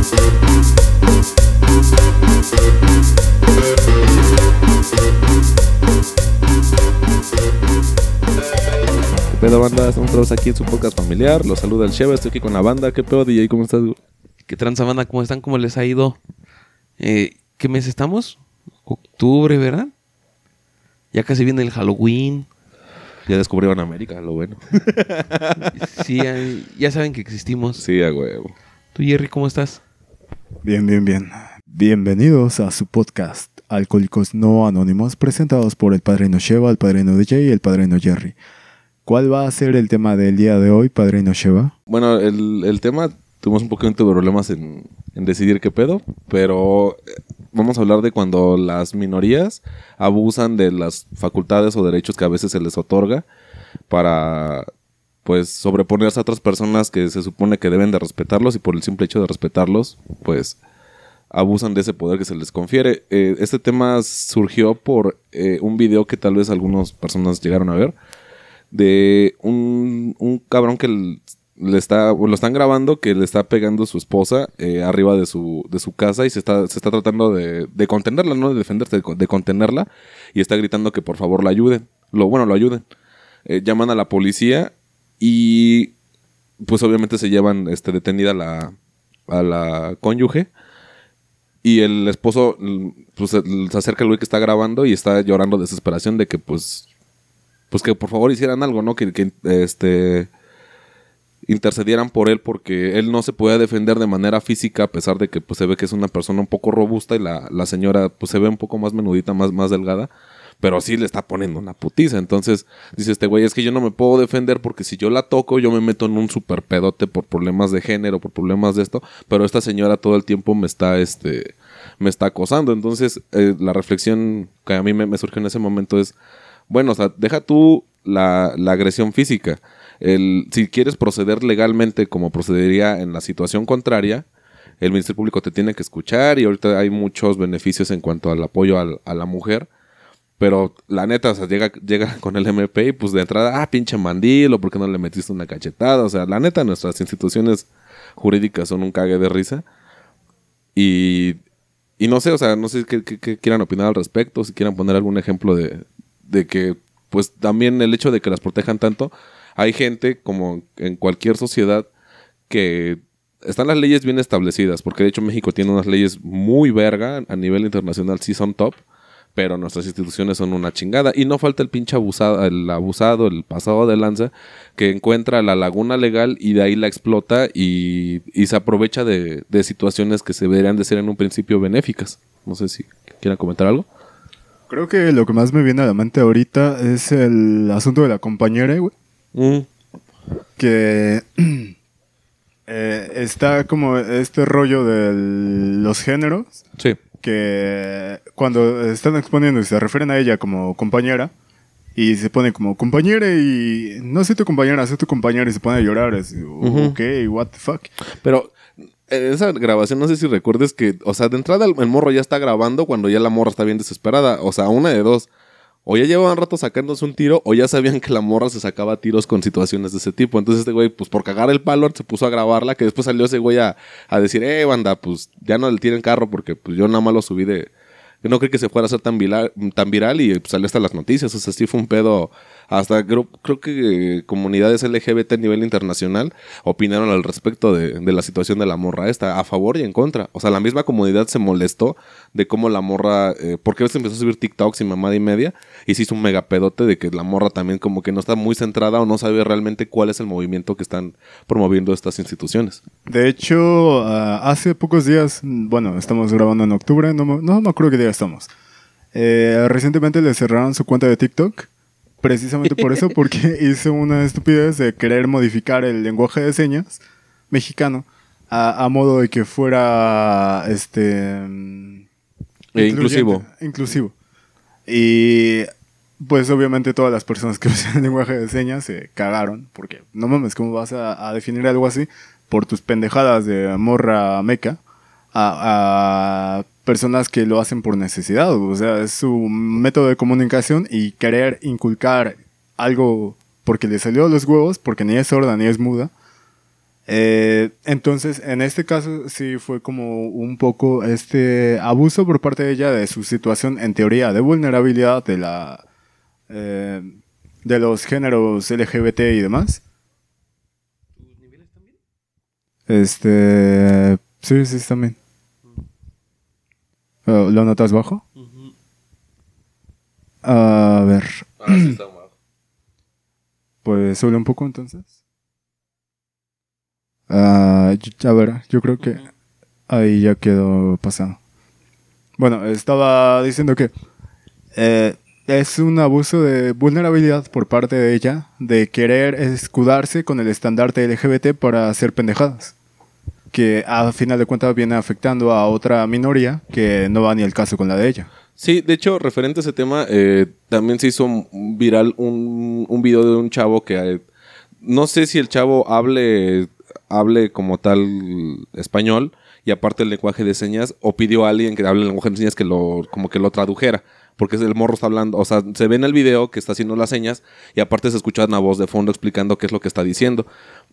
¿Qué pedo, banda? Estamos todos aquí en su podcast familiar. Los saluda el Sheva, estoy aquí con la banda. ¿Qué pedo, DJ? ¿Cómo estás? güey? ¿Qué tranza banda? ¿Cómo están? ¿Cómo les ha ido? Eh, ¿Qué mes estamos? Octubre, ¿verdad? Ya casi viene el Halloween. Ya descubrieron América, lo bueno. Sí, ya, ya saben que existimos. Sí, a huevo. ¿Tú, Jerry, cómo estás? Bien, bien, bien. Bienvenidos a su podcast Alcohólicos No Anónimos, presentados por el Padrino Sheva, el Padrino DJ y el Padrino Jerry. ¿Cuál va a ser el tema del día de hoy, Padrino Sheva? Bueno, el, el tema, tuvimos un poquito de problemas en, en decidir qué pedo, pero eh, vamos a hablar de cuando las minorías abusan de las facultades o derechos que a veces se les otorga para pues sobreponerse a otras personas que se supone que deben de respetarlos y por el simple hecho de respetarlos, pues abusan de ese poder que se les confiere. Eh, este tema surgió por eh, un video que tal vez algunas personas llegaron a ver de un, un cabrón que le está, lo están grabando que le está pegando su esposa eh, arriba de su, de su casa y se está, se está tratando de, de contenerla, no de defenderse, de, con- de contenerla y está gritando que por favor la ayuden. Lo, bueno, lo ayuden. Llaman a la policía y pues obviamente se llevan este, detenida la, a la cónyuge. Y el esposo pues, se se acerca al güey que está grabando y está llorando de desesperación de que pues pues que por favor hicieran algo, ¿no? Que, que, este intercedieran por él porque él no se podía defender de manera física a pesar de que pues se ve que es una persona un poco robusta y la, la señora pues se ve un poco más menudita, más, más delgada, pero sí le está poniendo una putiza. Entonces dice este güey, es que yo no me puedo defender porque si yo la toco yo me meto en un super pedote por problemas de género, por problemas de esto, pero esta señora todo el tiempo me está este me está acosando. Entonces eh, la reflexión que a mí me, me surgió en ese momento es, bueno, o sea, deja tú la, la agresión física. El, si quieres proceder legalmente como procedería en la situación contraria, el Ministerio Público te tiene que escuchar y ahorita hay muchos beneficios en cuanto al apoyo a la mujer. Pero la neta, o sea, llega, llega con el MP y pues de entrada, ah, pinche mandil, o por qué no le metiste una cachetada. O sea, la neta, nuestras instituciones jurídicas son un cague de risa. Y, y no sé, o sea, no sé qué quieran opinar al respecto, si quieran poner algún ejemplo de, de que, pues también el hecho de que las protejan tanto, hay gente, como en cualquier sociedad, que están las leyes bien establecidas, porque de hecho México tiene unas leyes muy verga, a nivel internacional sí son top, pero nuestras instituciones son una chingada. Y no falta el pinche abusado, el abusado, el pasado de lanza, que encuentra la laguna legal y de ahí la explota y, y se aprovecha de, de situaciones que se deberían de ser en un principio benéficas. No sé si quieran comentar algo. Creo que lo que más me viene a la mente ahorita es el asunto de la compañera, güey. Mm, Que eh, está como este rollo de los géneros. sí. Que cuando están exponiendo y se refieren a ella como compañera y se pone como compañera y no soy tu compañera, soy tu compañera y se pone a llorar. Es, Ujú. Ok, what the fuck. Pero eh, esa grabación, no sé si recuerdes que, o sea, de entrada el, el morro ya está grabando cuando ya la morra está bien desesperada. O sea, una de dos. O ya llevaban rato sacándose un tiro, o ya sabían que la morra se sacaba tiros con situaciones de ese tipo. Entonces este güey, pues por cagar el palo, se puso a grabarla, que después salió ese güey a, a decir, eh, banda, pues ya no le tiren carro porque pues yo nada más lo subí de... Yo no creí que se fuera a hacer tan viral, tan viral y pues, salió hasta las noticias. O sea, sí fue un pedo. Hasta creo, creo que eh, comunidades LGBT a nivel internacional opinaron al respecto de, de la situación de la morra esta, a favor y en contra. O sea, la misma comunidad se molestó de cómo la morra, eh, porque se empezó a subir TikToks y mamada y media, y se hizo un mega pedote de que la morra también como que no está muy centrada o no sabe realmente cuál es el movimiento que están promoviendo estas instituciones. De hecho, ah, hace pocos días, bueno, estamos grabando en octubre, no, no me acuerdo qué día estamos. Eh, recientemente le cerraron su cuenta de TikTok. Precisamente por eso, porque hizo una estupidez de querer modificar el lenguaje de señas mexicano a, a modo de que fuera este mm, E inclusivo. Inclusivo. Y pues obviamente todas las personas que usan el lenguaje de señas se cagaron, porque no mames, ¿cómo vas a, a definir algo así por tus pendejadas de morra meca a, a personas que lo hacen por necesidad? O sea, es su método de comunicación y querer inculcar algo porque le salió a los huevos, porque ni es sorda ni es muda, Eh, entonces, en este caso sí fue como un poco este abuso por parte de ella de su situación en teoría de vulnerabilidad de la eh, de los géneros LGBT y demás. Este, sí, sí, también. ¿Lo notas bajo? A ver, Ah, sí está mal. pues sube un poco entonces. Ah, a ver, yo creo que ahí ya quedó pasado. Bueno, estaba diciendo que eh, es un abuso de vulnerabilidad por parte de ella de querer escudarse con el estandarte LGBT para hacer pendejadas. Que a final de cuentas viene afectando a otra minoría que no va ni el caso con la de ella. Sí, de hecho, referente a ese tema, eh, también se hizo viral un, un video de un chavo que eh, no sé si el chavo hable, hable como tal español y aparte el lenguaje de señas o pidió a alguien que hable el lenguaje de señas que lo como que lo tradujera. Porque el morro está hablando, o sea, se ve en el video que está haciendo las señas y aparte se escucha una voz de fondo explicando qué es lo que está diciendo.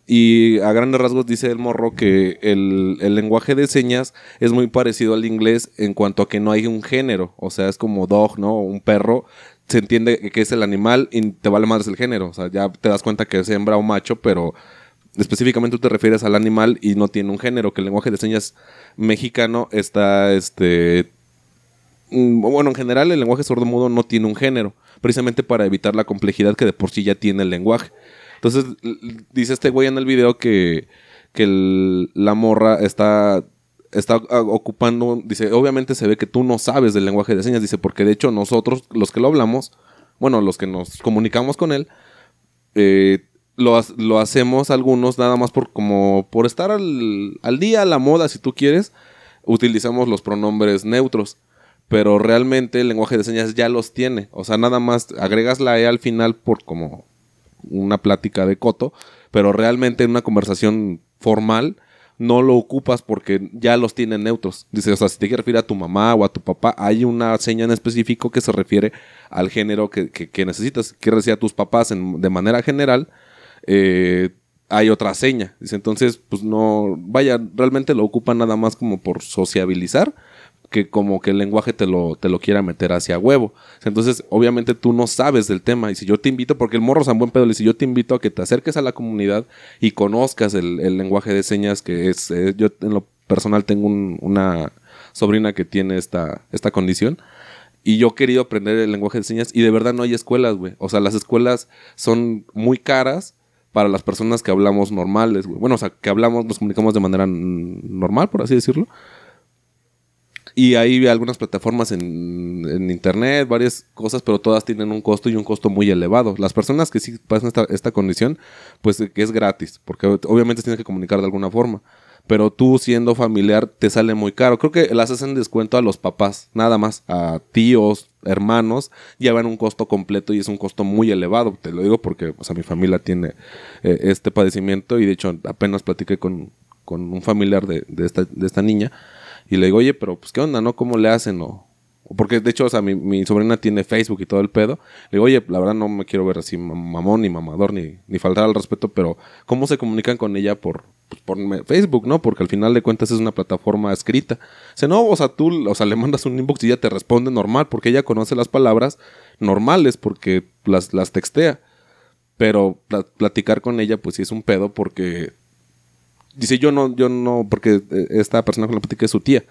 Y a grandes rasgos dice el morro que el, lenguaje de señas es muy parecido al inglés en cuanto a que no hay un género. O sea, es como dog, ¿no? Un perro. Se entiende que es el animal y te vale más el género. O sea, ya te das cuenta que es hembra o macho, pero específicamente tú te refieres al animal y no tiene un género. Que el lenguaje de señas mexicano está, este... mm, Bueno, en general el lenguaje sordomudo no tiene un género. Precisamente para evitar la complejidad que de por sí ya tiene el lenguaje. Entonces, dice este güey en el video que, que la morra está, está ah, ocupando, dice, obviamente se ve que tú no sabes del lenguaje de señas, dice, porque de hecho nosotros, los que lo hablamos, bueno, los que nos comunicamos con él, eh, lo, lo hacemos algunos nada más por como por estar al, al día, a la moda, si tú quieres, utilizamos los pronombres neutros. Pero realmente el lenguaje de señas ya los tiene. O sea, nada más agregas la E al final por como una plática de coto, pero realmente en una conversación formal no lo ocupas porque ya los tienen neutros. Dice, o sea, si te quieres referir a tu mamá o a tu papá, hay una seña en específico que se refiere al género que, que- necesitas. Quieres decir a tus papás en- de manera general, eh, hay otra seña. Dice, entonces, pues no, vaya, realmente lo ocupan nada más como por sociabilizar que como que el lenguaje te lo, te lo quiera meter hacia huevo. Entonces, obviamente tú no sabes del tema. Y si yo te invito, porque el morro San Buen Pedo le dice, yo te invito a que te acerques a la comunidad y conozcas el, el lenguaje de señas que es, eh, yo en lo personal tengo un- una sobrina que tiene esta, esta condición. Y yo he querido aprender el lenguaje de señas y de verdad no hay escuelas, güey. O sea, las escuelas son muy caras para las personas que hablamos normales, güey. Bueno, o sea, que hablamos, nos comunicamos de manera normal, por así decirlo. Y hay algunas plataformas en, en internet, varias cosas, pero todas tienen un costo y un costo muy elevado. Las personas que sí pasan esta, esta condición, pues eh, que es gratis, porque obviamente tienes que comunicar de alguna forma. Pero tú siendo familiar te sale muy caro. Creo que las hacen descuento a los papás, nada más. A tíos, hermanos, llevan un costo completo y es un costo muy elevado. Te lo digo porque o sea, mi familia tiene eh, este padecimiento y de hecho apenas platiqué con, con un familiar de, de esta, de esta niña y le digo, oye, pero pues qué onda, ¿no? ¿Cómo le hacen? O, o porque de hecho, o sea, mi, mi sobrina tiene Facebook y todo el pedo. Le digo, oye, la verdad no me quiero ver así mam- mamón ni mamador ni, ni faltar al respeto, pero ¿cómo se comunican con ella por, pues, por Facebook, no? Porque al final de cuentas es una plataforma escrita. Dice, no, o sea, tú, o sea, le mandas un inbox y ella te responde normal, porque ella conoce las palabras normales, porque las, las textea. Pero pla- platicar con ella, pues sí es un pedo, porque Dice, yo no, yo no, porque eh, esta persona con la platiqué es su tía.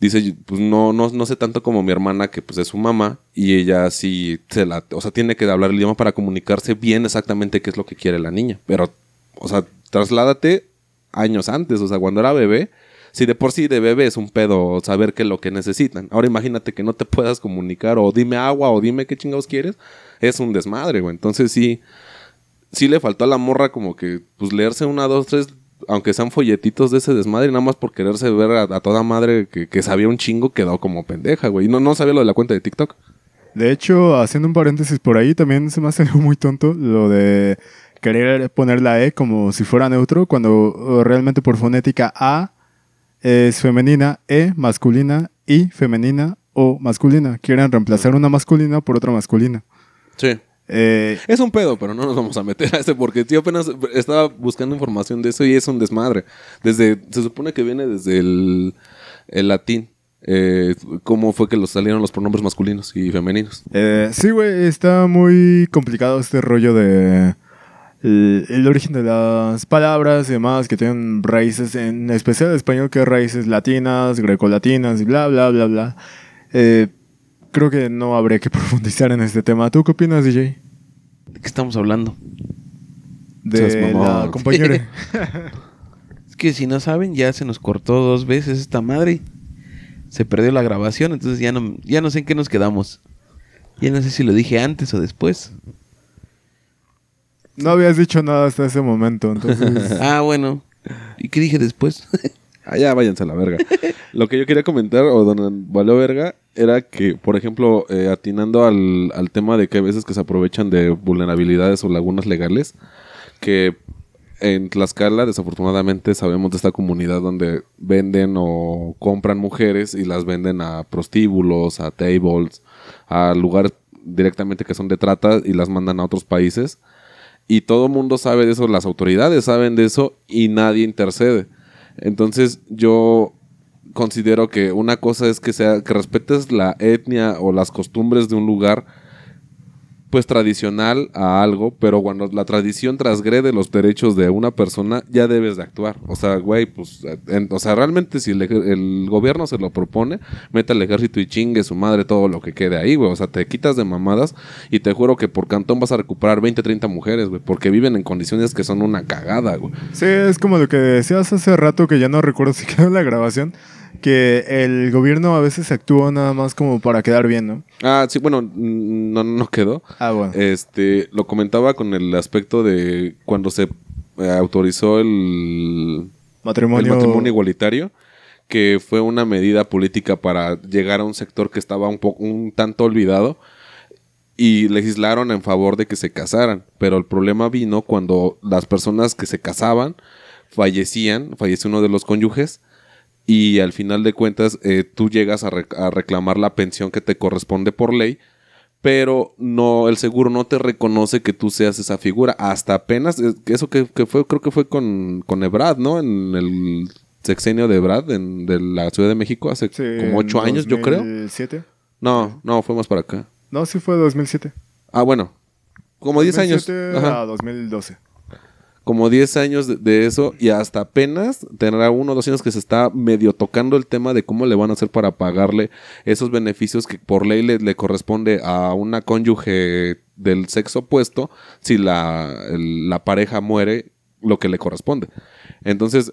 Dice, pues no, no, no sé tanto como mi hermana, que pues es su mamá, y ella sí se la, o sea, tiene que hablar el idioma para comunicarse bien exactamente qué es lo que quiere la niña. Pero, o sea, trasládate años antes, o sea, cuando era bebé, si de por sí de bebé es un pedo saber qué es lo que necesitan. Ahora imagínate que no te puedas comunicar, o dime agua, o dime qué chingados quieres, es un desmadre, güey. Entonces sí, sí le faltó a la morra como que, pues, leerse una, dos, tres, aunque sean folletitos de ese desmadre, nada más por quererse ver a, a toda madre que, que sabía un chingo, quedó como pendeja, güey. Y no, no sabía lo de la cuenta de TikTok. De hecho, haciendo un paréntesis por ahí, también se me hace muy tonto lo de querer poner la E como si fuera neutro, cuando realmente por fonética A es femenina, E masculina, I femenina o masculina. Quieren reemplazar una masculina por otra masculina. Sí. Eh, Es un pedo, pero no nos vamos a meter a ese porque yo apenas estaba buscando información de eso y es un desmadre. Desde, se supone que viene desde el, el latín. Eh, cómo fue que los salieron los pronombres masculinos y femeninos. eh, sí, güey, está muy complicado este rollo de el, el origen de las palabras y demás que tienen raíces, en especial el español, que raíces latinas, grecolatinas y bla, bla, bla, bla. Eh, creo que no habría que profundizar en este tema. ¿Tú qué opinas, DJ? ¿De qué estamos hablando? De la compañera. Es que si no saben, ya se nos cortó dos veces esta madre. Se perdió la grabación, entonces ya no, ya no sé en qué nos quedamos. Ya no sé si lo dije antes o después. no habías dicho nada hasta ese momento, entonces... Ah, bueno. ¿Y qué dije después? Allá Ah, váyanse a la verga. Lo que yo quería comentar, o donde valió verga, era que, por ejemplo, eh, atinando al, al tema de que hay veces que se aprovechan de vulnerabilidades o lagunas legales, que en Tlaxcala, desafortunadamente, sabemos de esta comunidad donde venden o compran mujeres y las venden a prostíbulos, a tables, a lugares directamente que son de trata y las mandan a otros países. Y todo el mundo sabe de eso, las autoridades saben de eso y nadie intercede. Entonces yo considero que una cosa es que sea que respetes la etnia o las costumbres de un lugar pues tradicional a algo, pero cuando la tradición transgrede los derechos de una persona, ya debes de actuar. O sea, güey, pues, en- o sea, realmente si el, el gobierno se lo propone, mete al ejército y chingue su madre todo lo que quede ahí, güey. O sea, te quitas de mamadas y te juro que por cantón vas a recuperar 20, 30 mujeres, güey, porque viven en condiciones que son una cagada, güey. Sí, es como lo que decías hace rato, que ya no recuerdo si quedó la grabación, que el gobierno a veces actúa nada más como para quedar bien, ¿no? Ah, sí, bueno, no, no quedó. Ah, bueno. Este, lo comentaba con el aspecto de cuando se eh, autorizó el, matrimonio... el matrimonio igualitario, que fue una medida política para llegar a un sector que estaba un poco un tanto olvidado y legislaron en favor de que se casaran, pero el problema vino cuando las personas que se casaban fallecían, falleció uno de los cónyuges y al final de cuentas eh, tú llegas a, rec- a reclamar la pensión que te corresponde por ley, pero no el seguro no te reconoce que tú seas esa figura hasta apenas eso que, que fue creo que fue con con Ebrad, ¿no? En el sexenio de Ebrad en, de la Ciudad de México hace Sí, como ocho años, yo creo. 2007. No, no, fue más para acá. No, sí fue 2007. Ah, bueno. Como 10 años. 2007 Ajá. a 2012. Como 10 años de, eso y hasta apenas tendrá uno o dos años que se está medio tocando el tema de cómo le van a hacer para pagarle esos beneficios que por ley le, corresponde a una cónyuge del sexo opuesto si la, la pareja muere lo que le corresponde. Entonces,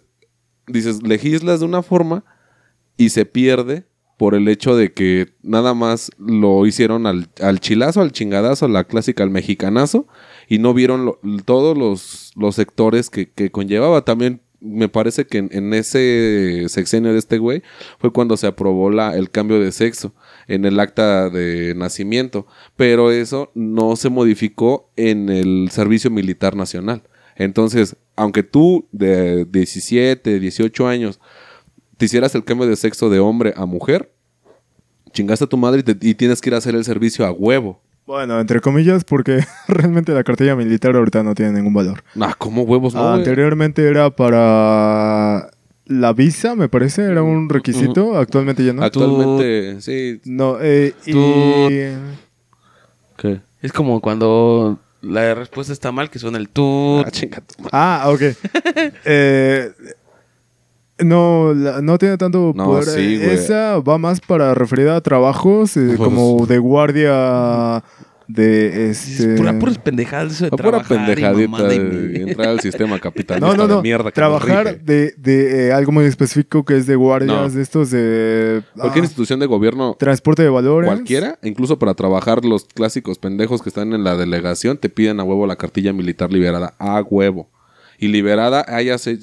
dices, legislas de una forma y se pierde por el hecho de que nada más lo hicieron al, al chilazo, al chingadazo, la clásica, al mexicanazo, y no vieron todos los, los sectores que, que conllevaba. También me parece que en, ese sexenio de este güey fue cuando se aprobó la, el cambio de sexo en el acta de nacimiento, pero eso no se modificó en el servicio militar nacional. Entonces, aunque tú de 17, 18 años te hicieras el cambio de sexo de hombre a mujer, chingaste a tu madre y tienes que ir a hacer el servicio a huevo. Bueno, entre comillas, porque realmente la cartilla militar ahorita no tiene ningún valor. Ah, ¿cómo huevos no? güey? Anteriormente era para la visa, me parece, era un requisito. Actualmente ya no. Actualmente, sí. no, eh, y... Tú- ¿Qué? Es como cuando la respuesta está mal, que suena el tut. Ah, chinga tu madre. Ah, ok. Eh, no, la- no tiene tanto No, poder. sí. Esa va más para referida a trabajos eh, Pues- como de guardia de Es este. pura, puras pendejadas eso de Pura pendejadita y de entrar al sistema capitalista No, no, no. de mierda que nos Trabajar rige. de, de eh, algo muy específico que es de guardias, No. de estos de. Cualquier ah, institución de gobierno transporte de valores. cualquiera, incluso para trabajar los clásicos pendejos que están en la delegación, te piden a huevo la cartilla militar liberada. A huevo. Y liberada, se,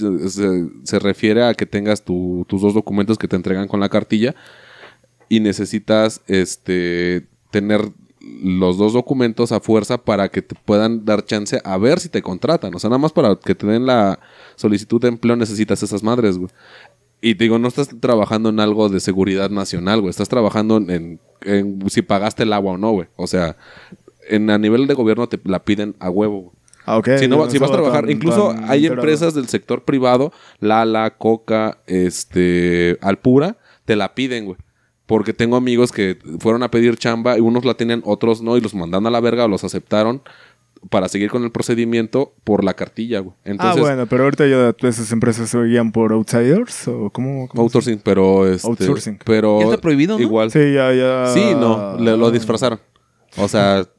se, refiere a que tengas tu- tus dos documentos que te entregan con la cartilla y necesitas este tener los dos documentos a fuerza para que te puedan dar chance a ver si te contratan. O sea, nada más para que te den la solicitud de empleo necesitas esas madres, güey. Y te digo, no estás trabajando en algo de seguridad nacional, güey. Estás trabajando en, en si pagaste el agua o no, güey. O sea, en, a nivel de gobierno te la piden a huevo. güey. Ah, ok. Si, no, yo si vas a trabajar, tan- incluso tan hay enterado. empresas del sector privado, Lala, Coca, este, Alpura, te la piden, güey. Porque tengo amigos que fueron a pedir chamba y unos la tenían, otros no, y los mandaron a la verga o los aceptaron para seguir con el procedimiento por la cartilla, güey. Entonces, ah, bueno, pero ahorita ya esas empresas se guían por outsiders o cómo. cómo se- outsourcing, pero este, Outsourcing. pero Ya está prohibido, ¿no? igual. Sí, ya, ya. Sí, no, le- lo disfrazaron. O sea,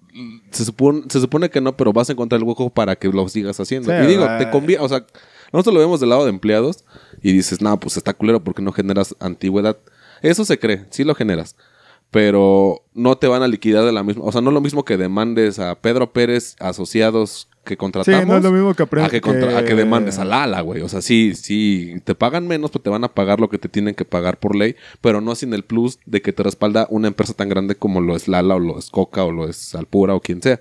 se supone, se supone que no, pero vas a encontrar el hueco para que lo sigas haciendo. Sí, y digo, te conviene, o sea, nosotros lo vemos del lado de empleados y dices, no, pues está culero porque no generas antigüedad. Eso se cree, sí lo generas. Pero no te van a liquidar de la misma. O sea, no es lo mismo que demandes a Pedro Pérez, asociados que Sí, contratamos. no es lo mismo que aprendes. a que, contra- a que demandes a Lala, güey. O sea, sí, sí, te pagan menos, pues te van a pagar lo que te tienen que pagar por ley, pero no sin el plus de que te respalda una empresa tan grande como lo es Lala o lo es Coca o lo es Alpura o quien sea.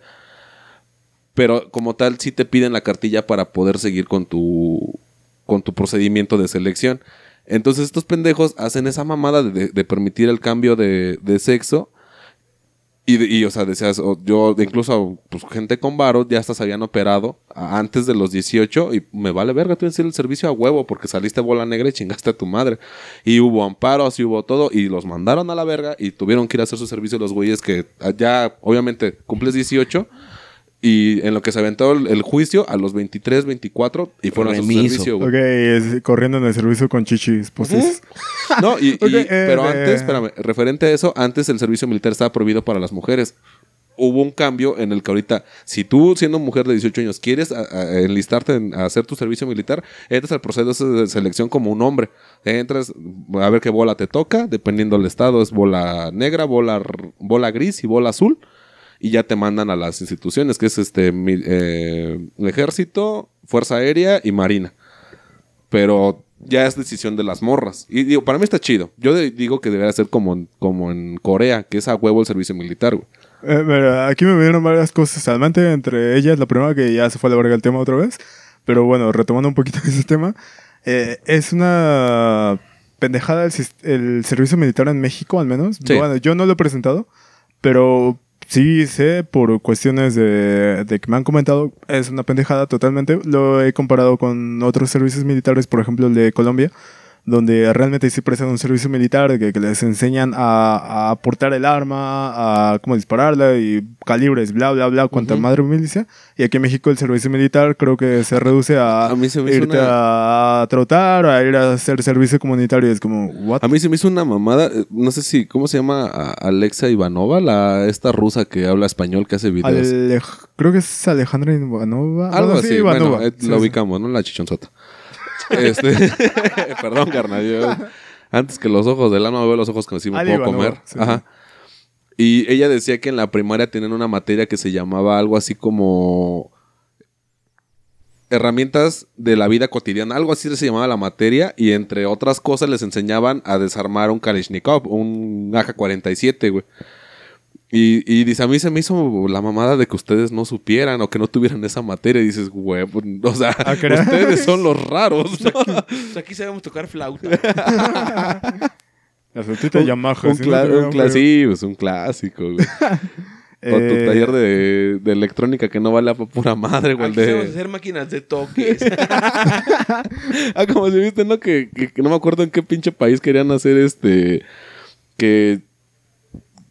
Pero como tal, sí te piden la cartilla para poder seguir con tu, con tu procedimiento de selección. Entonces estos pendejos hacen esa mamada de, de permitir el cambio de, de sexo. Y, y, o sea, decías, yo, incluso, pues, gente con varos ya hasta se habían operado antes de los 18 y me vale verga, tú el servicio a huevo porque saliste bola negra y chingaste a tu madre. Y hubo amparos y hubo todo y los mandaron a la verga y tuvieron que ir a hacer su servicio los güeyes que ah, ya, obviamente, cumples 18 y en lo que se aventó el, el juicio a los 23, 24 y fueron a su Remiso. servicio, güey. Ok, es- corriendo en el servicio con chichis postizas. No, y, eh, pero de- antes, espérame, referente a eso, antes el servicio militar estaba prohibido para las mujeres. Hubo un cambio en el que ahorita, si tú siendo mujer de 18 años quieres a- a enlistarte en- a hacer tu servicio militar, entras al proceso de selección como un hombre. Entras a ver qué bola te toca, dependiendo del estado, es bola negra, bola, bola gris y bola azul. Y ya te mandan a las instituciones, que es este eh, el ejército, fuerza aérea y marina pero ya es decisión de las morras. Y digo, para mí está chido. Yo de- digo que debería ser como, como en Corea, que es a huevo el servicio militar, güey. Eh, mira, aquí me vinieron varias cosas al mente, entre ellas la primera que ya se fue a la verga el tema otra vez, pero bueno, retomando un poquito ese tema, eh, es una pendejada el, el servicio militar en México al menos. Sí. Bueno, yo no lo he presentado, pero sí sé por cuestiones de, de que me han comentado, es una pendejada totalmente. Lo he comparado con otros servicios militares, por ejemplo el de Colombia, donde realmente sí prestan un servicio militar, que, que les enseñan a, a portar el arma, a cómo dispararla y calibres, bla, bla, bla, cuanta Ujú. madre milicia. Y aquí en México el servicio militar creo que se reduce a, A mí se me irte una- a trotar, a ir a hacer servicio comunitario. Es como, ¿what? A mí se me hizo una mamada, eh, no sé si, ¿cómo se llama? Alexa Ivanova, la, esta rusa que habla español, que hace videos. Alej- creo que es Alejandra Ivanova. Algo Bueno, sí, así, Ivanova. bueno, eh, Sí, la sí. ubicamos, ¿no? La chichonzota. Este, perdón, carnal, yo- antes que los ojos del alma veo los ojos que sí me Ali puedo comer. sí, Ajá. Y ella decía que en la primaria tenían una materia que se llamaba algo así como herramientas de la vida cotidiana, algo así se llamaba la materia, y entre otras cosas les enseñaban a desarmar un Kalashnikov, un AK-47, güey. Y, y dice, a mí se me hizo la mamada de que ustedes no supieran o que no tuvieran esa materia. Y dices, güey, pues, o sea, Ah, ustedes son los raros. ¿no? Pues aquí sabemos tocar flauta. La flautita Yamaha. un, no un sí, pues un clásico, güey. Con tu Eh, taller de, de electrónica que no vale pa' pura madre, güey. Aquí sabemos De... hacer máquinas de toques. Ah, como si viste, ¿no? Que, que- que no me acuerdo en qué pinche país querían hacer este. Que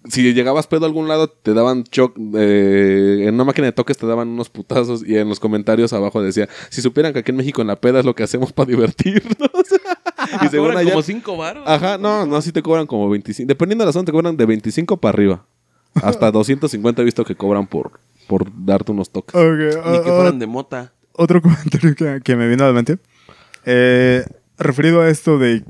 si llegabas pedo a algún lado, te daban shock. eh, en una máquina de toques te daban unos putazos. Y en los comentarios abajo decía: Si supieran que aquí en México en la peda es lo que hacemos para divertirnos. y según Cobran allá. como cinco baros. Ajá, no, no, sí te cobran como 25. Dependiendo de la zona, te cobran de 25 para arriba. Hasta 250 he visto que cobran por, por darte unos toques. ok, Ni que ah, fueran de mota. otro comentario que, que me vino a la mente. Eh, referido a esto de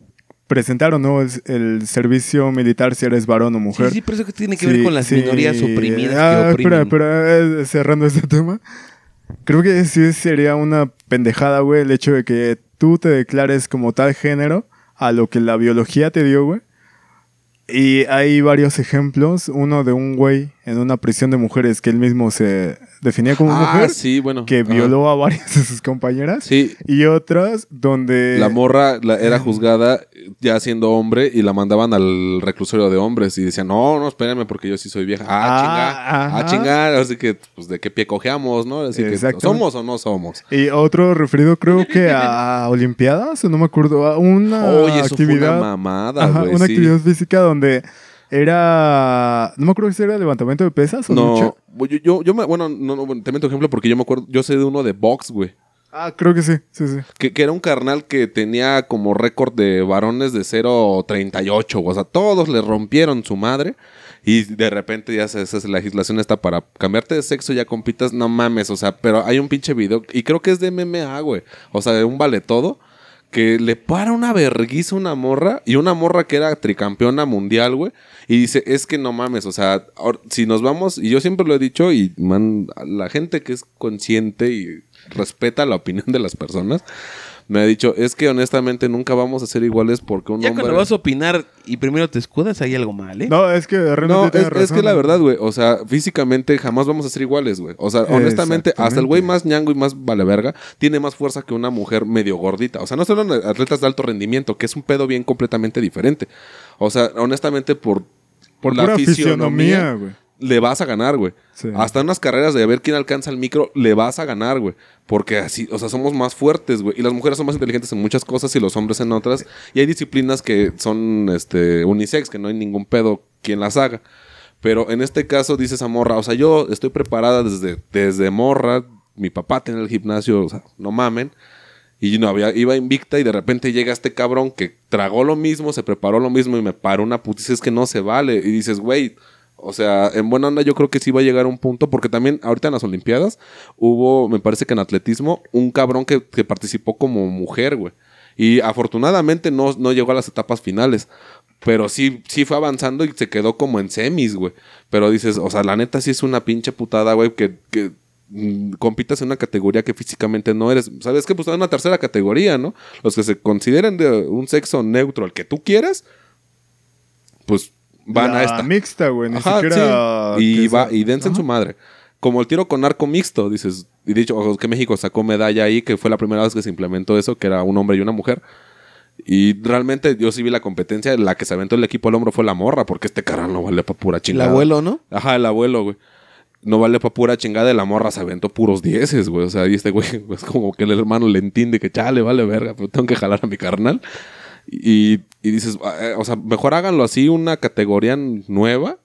presentar o no el, servicio militar si eres varón o mujer. Sí, sí, pero eso que tiene que Sí, ver con las sí. minorías oprimidas Ah, que oprimen. Espera, espera, eh, cerrando este tema. Creo que sí sería una pendejada, güey, el hecho de que tú te declares como tal género a lo que la biología te dio, güey. Y hay varios ejemplos. Uno de un güey en una prisión de mujeres que él mismo se definía como ah, mujer, sí, bueno. que ajá. violó a varias de sus compañeras. Sí, Y otras donde... la morra la- era juzgada ya siendo hombre y la mandaban al reclusorio de hombres y decían, no, no, espérenme porque yo sí soy vieja. Ah, Ah, chinga, ah, chinga. Así que, pues, ¿de qué pie cojeamos, no? Así que, Exactamente. ¿somos o no somos? Y otro referido creo que a Olimpiadas, no me acuerdo, a una Oye, eso fue actividad. una mamada, güey. una sí. actividad física donde era. No me acuerdo si era levantamiento de pesas o. No, yo, yo, yo me, bueno, no, no, te meto ejemplo porque yo me acuerdo, yo sé de uno de box, güey. Ah, creo que sí, sí, sí. Que, que era un carnal que tenía como récord de varones de 0.38, o sea, todos le rompieron su madre. Y de repente ya se esa legislación está para cambiarte de sexo, ya compitas, no mames, o sea, pero hay un pinche video, y creo que es de MMA, güey. O sea, de un vale todo, que le para una verguiza una morra, y una morra que era tricampeona mundial, güey. Y dice, es que no mames, o sea, si nos vamos, y yo siempre lo he dicho, y man, la gente que es consciente y respeta la opinión de las personas, me ha dicho, es que honestamente nunca vamos a ser iguales porque un Ya hombre... cuando vas a opinar y primero te escudas, hay algo mal, ¿eh? No, es que realmente No, es, es que la verdad, güey, o sea, físicamente jamás vamos a ser iguales, güey. O sea, honestamente, hasta el güey más ñango y más vale verga tiene más fuerza que una mujer medio gordita. O sea, no solo en atletas de alto rendimiento, que es un pedo bien completamente diferente. O sea, honestamente, por, Por la pura fisionomía, güey. Le vas a ganar, güey. Sí. Hasta en unas carreras de ver quién alcanza el micro, le vas a ganar, güey. Porque así, o sea, somos más fuertes, güey. Y las mujeres son más inteligentes en muchas cosas y los hombres en otras. Y hay disciplinas que son este, unisex, que no hay ningún pedo quien las haga. Pero en este caso dice esa morra, o sea, yo estoy preparada desde, desde morra. Mi papá tiene el gimnasio, o sea, no mamen. Y no había, iba invicta y de repente llega este cabrón que tragó lo mismo, se preparó lo mismo y me paró una putiza. Es que no se vale. Y dices, güey, o sea, en buena onda yo creo que sí va a llegar un punto, porque también ahorita en las Olimpiadas hubo, me parece que en atletismo, un cabrón que, que participó como mujer, güey. Y afortunadamente no, no llegó a las etapas finales. Pero sí, sí fue avanzando y se quedó como en semis, güey. Pero dices, o sea, la neta sí es una pinche putada, güey, que, que mm, compitas en una categoría que físicamente no eres. ¿Sabes qué? Pues en una tercera categoría, ¿no? Los que se consideren de un sexo neutro, el que tú quieras, pues van La a esta. mixta, güey. Ni Ajá, siquiera. sí. Y, va, sea- y dense en su madre. Como el tiro con arco mixto, dices. Y dicho ojo, que México sacó medalla ahí, que fue la primera vez que se implementó eso, que era un hombre y una mujer. Y realmente yo sí vi la competencia, la que se aventó el equipo al hombro fue la morra, porque este carnal no vale pa' pura El chingada. abuelo, ¿no? Ajá, el abuelo, güey. No vale pa' pura chingada, y la morra se aventó puros dieces, güey. O sea, y este güey, es como que el hermano le entiende que chale, vale verga, pero tengo que jalar a mi carnal. Y, y dices, eh, o sea, mejor háganlo así, una categoría nueva,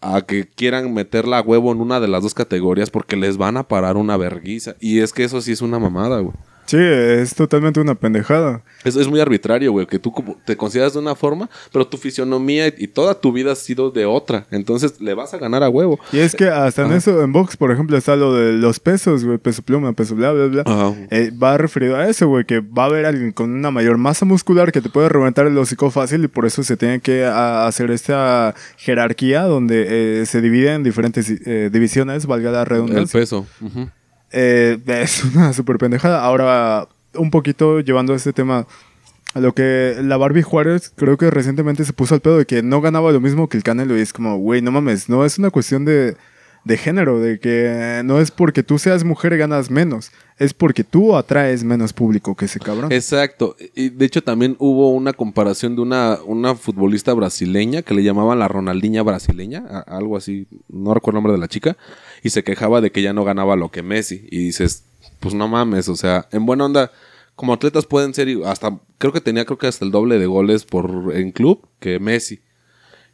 a que quieran meterla a huevo en una de las dos categorías porque les van a parar una verguiza. Y es que eso sí es una mamada, güey. Sí, es totalmente una pendejada. Es, es muy arbitrario, güey, que tú te consideras de una forma, pero tu fisionomía y, y toda tu vida ha sido de otra. Entonces le vas a ganar a huevo. Y es que hasta en Ajá. eso, en box, por ejemplo, está lo de los pesos, güey, peso pluma, peso bla, bla, bla. Ajá. Eh, va referido a eso, güey, que va a haber alguien con una mayor masa muscular que te puede reventar el hocico fácil y por eso se tiene que a- hacer esta jerarquía donde eh, se divide en diferentes eh, divisiones, valga la El redundancia. peso. Ujú. Eh, es una super pendejada. Ahora, un poquito llevando este tema a lo que la Barbie Juárez creo que recientemente se puso al pedo de que no ganaba lo mismo que el Canelo y es como, güey, no mames, no es una cuestión de, de género, de que no es porque tú seas mujer ganas menos, es porque tú atraes menos público que ese cabrón. Exacto. Y de hecho también hubo una comparación de una, una futbolista brasileña que le llamaban la Ronaldinha brasileña, algo así, no recuerdo el nombre de la chica, y se quejaba de que ya no ganaba lo que Messi. Y dices, pues no mames, o sea, en buena onda, como atletas pueden ser, hasta, creo que tenía creo que hasta el doble de goles por en club que Messi.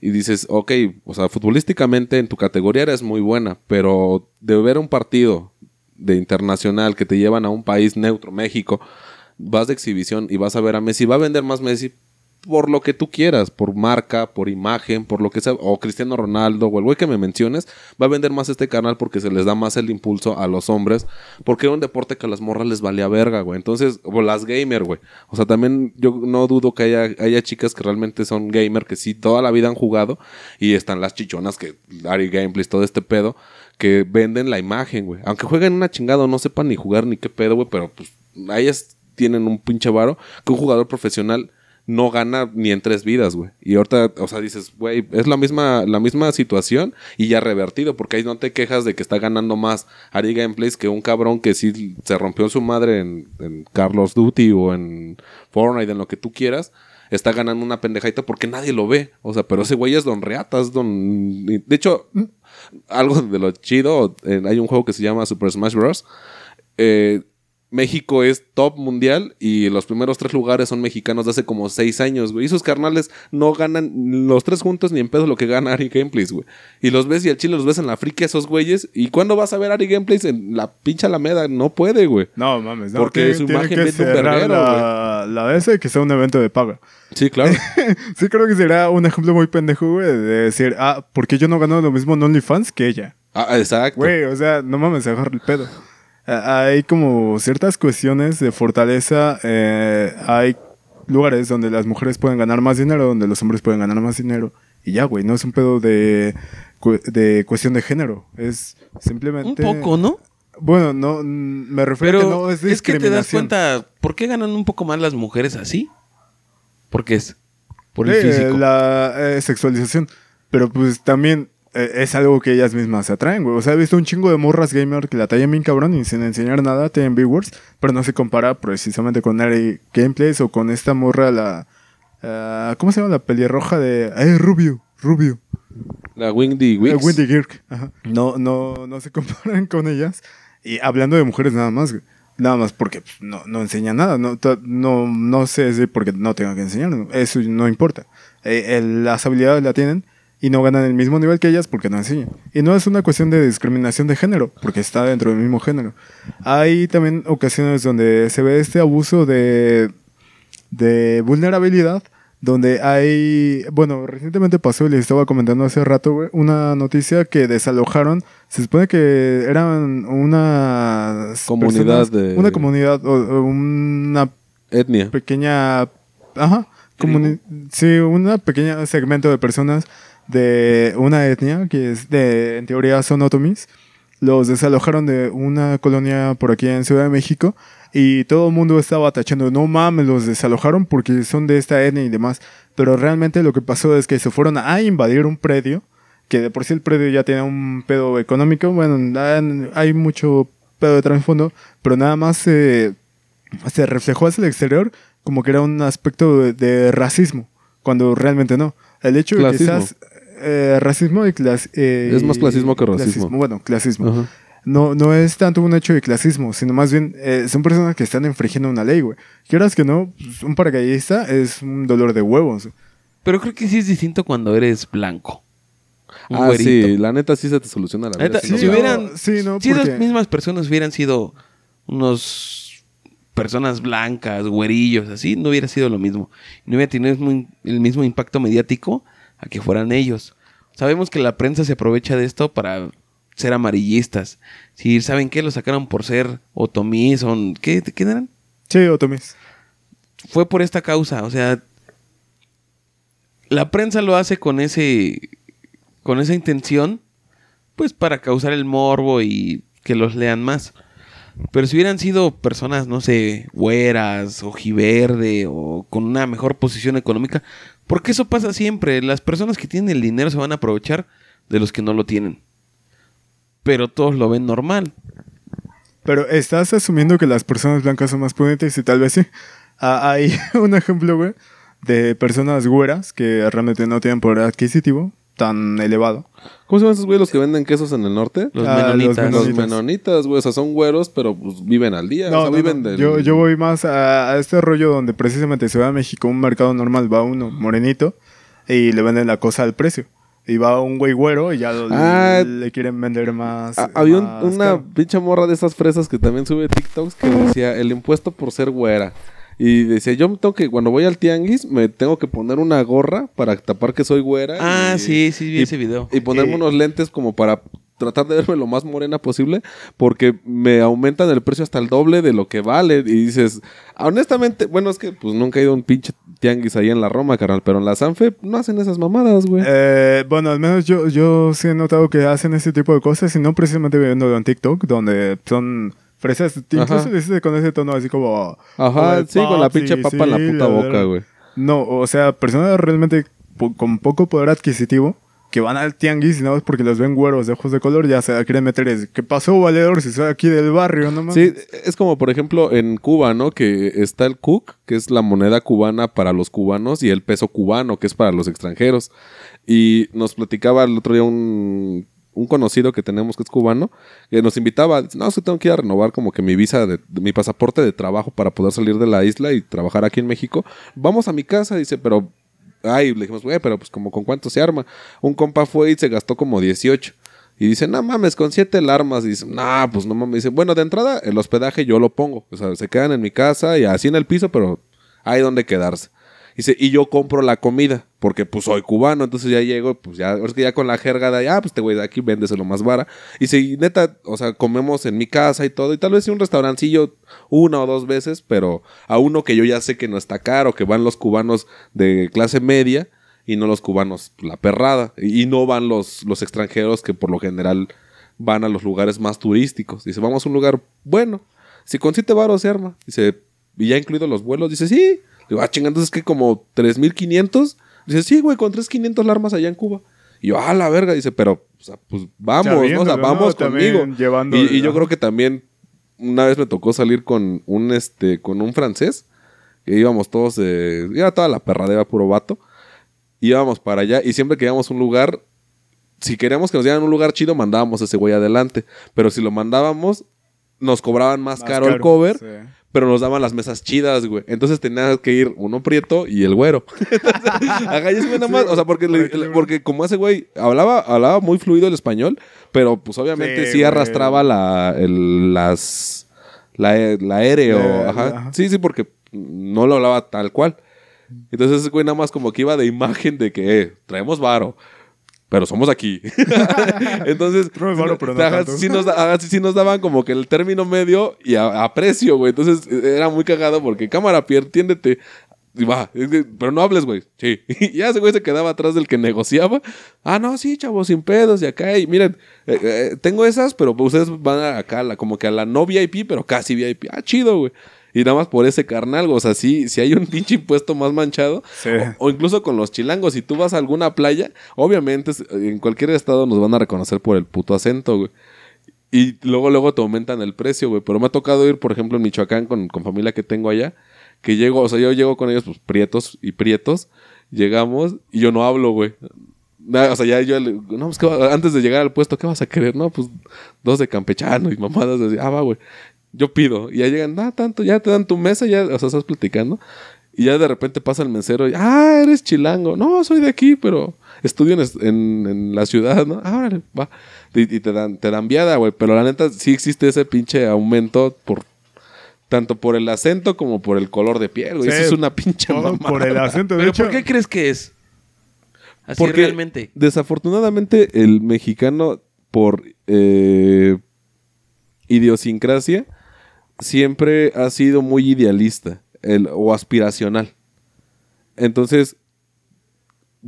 Y dices, ok, o sea, futbolísticamente en tu categoría eres muy buena, pero de ver un partido de internacional que te llevan a un país neutro, México, vas de exhibición y vas a ver a Messi, va a vender más Messi por lo que tú quieras, por marca, por imagen, por lo que sea, o Cristiano Ronaldo, o el güey que me menciones, va a vender más este canal porque se les da más el impulso a los hombres, porque era un deporte que a las morras les valía verga, güey. Entonces, o las gamer, güey. O sea, también yo no dudo que haya, haya chicas que realmente son gamer, que sí, toda la vida han jugado, y están las chichonas que, Ari Gameplays, todo este pedo, que venden la imagen, güey. Aunque jueguen una chingada no sepan ni jugar ni qué pedo, güey, pero pues ellas tienen un pinche varo que un jugador profesional no gana ni en tres vidas, güey. Y ahorita, o sea, dices, güey, es la misma, la misma situación y ya revertido, porque ahí no te quejas de que está ganando más Ari Gameplays que un cabrón que sí se rompió su madre en, en Carlos Duty o en Fortnite, en lo que tú quieras. Está ganando una pendejadita porque nadie lo ve. O sea, pero ese güey es Don Reatas, Don. De hecho, algo de lo chido, eh, hay un juego que se llama Super Smash Bros. Eh, México es top mundial y los primeros tres lugares son mexicanos de hace como seis años, güey. Y sus carnales no ganan los tres juntos ni en pedo lo que gana Ari Gameplays, güey. Y los ves y al chile los ves en la friki esos güeyes. ¿Y cuándo vas a ver Ari Gameplays en la pinche Alameda? No puede, güey. No, mames. No, Porque su imagen que vende un verguero, la, la S que sea un evento de paga. Sí, claro. Sí, creo que será un ejemplo muy pendejo, güey, de decir, ah, ¿por qué yo no gano lo mismo en OnlyFans que ella? ah, exacto. Güey, o sea, no mames, agarra el pedo. Hay como ciertas cuestiones de fortaleza. eh, hay lugares donde las mujeres pueden ganar más dinero, donde los hombres pueden ganar más dinero. Y ya, güey, no es un pedo de, de cuestión de género. Es Un simplemente. poco, ¿no? Bueno, no, me refiero a que no es es, que te das discriminación. cuenta, ¿por qué ganan un poco más las mujeres así? Porque es por el Eh, físico. La eh, sexualización. Pero pues también es algo que ellas mismas se atraen, güey. O sea, he visto un chingo de morras gamer que la tallan bien cabrón y sin enseñar nada tienen viewers, pero no se compara precisamente con Ari Gameplays o con esta morra, la. ah, ¿Cómo se llama? La pelirroja de. ¡Eh, Rubio! Rubio. La Windy Eh, Wicks. Wendy Girk. Ajá. No, no, no se comparan con ellas. Y hablando de mujeres nada más, güey. Nada más porque pues, no, no enseña nada. No, no, no sé si porque no tengan que enseñar. Eso no importa. Eh, el- las habilidades la tienen y no ganan el mismo nivel que ellas porque no enseñan. Y no es una cuestión de discriminación de género, porque está dentro del mismo género. Hay también ocasiones donde se ve este abuso de, de vulnerabilidad, donde hay, bueno, recientemente pasó y les estaba comentando hace rato, güey, una noticia que desalojaron, se supone que eran una Comunidad de- Una comunidad, o, o una Etnia. pequeña, ajá, comuni- sí, una pequeña segmento de personas de una etnia que es de, en teoría son otomis, los desalojaron de una colonia por aquí en Ciudad de México y todo el mundo estaba tachando, no mames, los desalojaron porque son de esta etnia y demás, pero realmente lo que pasó es que se fueron a invadir un predio, que de por sí el predio ya tenía un pedo económico, bueno, hay- mucho pedo de trasfondo, pero nada más se se reflejó hacia el exterior como que era un aspecto de, de racismo, cuando realmente no. El hecho de quizás eh, racismo y clas- eh, Es más clasismo que racismo. Bueno, clasismo. Ajá. No, no es tanto un hecho de clasismo, sino más bien eh, son personas que están infringiendo una ley, güey. Quieras que no, pues, un paracaidista es un dolor de huevos. Pero creo que sí es distinto cuando eres blanco. Un Ah, güerito. sí, la neta sí se te soluciona la La vida. neta, si no hubieran, sí, no, si esas porque- mismas personas hubieran sido unos personas blancas, güerillos, así, no hubiera sido lo mismo. No hubiera tenido el mismo impacto mediático a que fueran ellos. Sabemos que la prensa se aprovecha de esto para ser amarillistas. Si saben qué, lo sacaron por ser otomís o ¿qué, ¿qué eran? Sí, otomis. fue por esta causa. O sea, la prensa lo hace con ese. con esa intención. Pues para causar el morbo y que los lean más. Pero si hubieran sido personas, no sé, güeras, ojiverde o con una mejor posición económica, porque eso pasa siempre. Las personas que tienen el dinero se van a aprovechar de los que no lo tienen. Pero todos lo ven normal. Pero estás asumiendo que las personas blancas son más prudentes y tal vez sí. Ah, hay un ejemplo, güey, de personas güeras que realmente no tienen poder adquisitivo tan elevado. ¿Cómo se llaman esos güeyes los que venden quesos en el norte? Los Ah, menonitas. Los menonitas. güey. O sea, son güeros, pero pues viven al día. No, o sea, no, viven no. del... Yo, yo voy más a, a este rollo donde precisamente Ciudad de México, un mercado normal, va uno morenito y le venden la cosa al precio. Y va un güey güero y ya lo- Ah. le quieren vender más. Ah, había un- una pinche morra de esas fresas que también sube TikToks que decía el impuesto por ser güera. Y decía, yo me tengo que, cuando voy al tianguis, me tengo que poner una gorra para tapar que soy güera. Ah, y- sí, sí, vi y- ese video. Y ponerme Eh. unos lentes como para tratar de verme lo más morena posible, porque me aumentan el precio hasta el doble de lo que vale. Y dices, honestamente, bueno, es que pues nunca he ido a un pinche tianguis ahí en la Roma, carnal, pero en la Sanfe no hacen esas mamadas, güey. Eh, bueno, al menos yo, yo sí he notado que hacen ese tipo de cosas y no precisamente viéndolo en TikTok, donde son fresas. Incluso Ajá. les dice con ese tono así como. Ajá, como de sí, con la pinche papa en la puta la boca, güey. No, o sea, personas realmente po- con poco poder adquisitivo que van al tianguis y nada más porque los ven güeros de ojos de color ya se la quieren meter. es, ¿Qué pasó, valedor? Si soy aquí del barrio, no mames. Sí, es como por ejemplo en Cuba, ¿no? Que está el CUC, que es la moneda cubana para los cubanos, y el peso cubano, que es para los extranjeros. Y nos platicaba el otro día un, un conocido que tenemos que es cubano, que nos invitaba, no, es que tengo que ir a renovar como que mi visa, de, mi pasaporte de trabajo para poder salir de la isla y trabajar aquí en México. Vamos a mi casa, dice, pero... Ay, le dijimos, güey, pero pues como con cuánto se arma. Un compa fue y se gastó como 18. Y dice, no mames, con siete alarmas. Y dice, no, pues no mames. Dice, bueno, de entrada, el hospedaje yo lo pongo. O sea, se quedan en mi casa y así en el piso, pero hay donde quedarse. Dice, y yo compro la comida, porque pues soy cubano, entonces ya llego, pues ya, es que ya con la jerga de, ah, pues te voy de aquí, véndeselo más vara. Y si neta, o sea, comemos en mi casa y todo, y tal vez sí un restaurancillo una o dos veces, pero a uno que yo ya sé que no está caro, que van los cubanos de clase media y no los cubanos la perrada, y y no van los, los extranjeros que por lo general van a los lugares más turísticos. Dice, vamos a un lugar bueno. Si con siete varos se arma. Dice, y ya incluido los vuelos. Dice, sí. Digo, ah, chingando, es que como 3.500. Dice, sí, güey, con 3.500 la armas allá en Cuba. Y yo, ah, la verga. Dice, pero, o sea, pues vamos, ¿no? O sea, vamos ¿no? Conmigo. llevando Y, y yo creo que también una vez me tocó salir con un, este, con un francés. Que íbamos todos, eh, iba toda la perradera, puro vato. Íbamos para allá y siempre que íbamos a un lugar, si queríamos que nos dieran un lugar chido, mandábamos a ese güey adelante. Pero si lo mandábamos, nos cobraban más, Más caro, el cover, sí. Pero nos daban las mesas chidas, güey. Entonces tenías que ir uno prieto y el güero. Entonces, ajá, ese güey nada más, o sea, porque, le- Porque- porque como ese güey hablaba, hablaba muy fluido el español, pero pues obviamente sí, arrastraba la, el- las, la, la aéreo, La- ajá. la- Sí, sí, porque no lo hablaba tal cual. Entonces ese güey nada más como que iba de imagen de que eh, traemos varo. Pero somos aquí. Entonces, pero no ajá, sí nos, ajá, sí- nos daban como que el término medio y a, a precio, güey. Entonces eh, era muy cagado porque cámara, Pierre, tiéndete. Y va, pero no hables, güey. Sí. Y ya ese güey se quedaba atrás del que negociaba. Ah, no, sí, chavos, sin pedos. Y acá, y miren, eh, eh, tengo esas, pero ustedes van a acá, la- como que a la no VIP, pero casi VIP. Ah, chido, güey. Y nada más por ese carnal, o sea, sí, si hay un pinche impuesto más manchado, Sí. o, o incluso con los chilangos, si tú vas a alguna playa, obviamente en cualquier estado nos van a reconocer por el puto acento, güey. Y luego, luego te aumentan el precio, güey. Pero me ha tocado ir, por ejemplo, en Michoacán con, con familia que tengo allá. Que llego, o sea, yo llego con ellos, pues, prietos y prietos. Llegamos y yo no hablo, güey. O sea, ya yo, no, pues, ¿qué va- antes de llegar al puesto, ¿qué vas a querer? No, pues, dos de campechano y mamadas así. Ah, va, güey. Yo pido. Y ya llegan, ah, tanto, ya te dan tu mesa, ya, o sea, estás platicando. Y ya de repente pasa el mesero y, ah, eres chilango. No, soy de aquí, pero estudio en, en- en la ciudad, ¿no? Ah, órale, va. Y, y te dan, te dan viada, güey. Pero la neta, sí existe ese pinche aumento por tanto por el acento como por el color de piel, güey. Sí, Eso es una pinche mamada. por el acento. De ¿Pero hecho, por qué crees que es? Así Porque realmente. desafortunadamente el mexicano, por eh, idiosincrasia, siempre ha sido muy idealista el- o aspiracional. Entonces,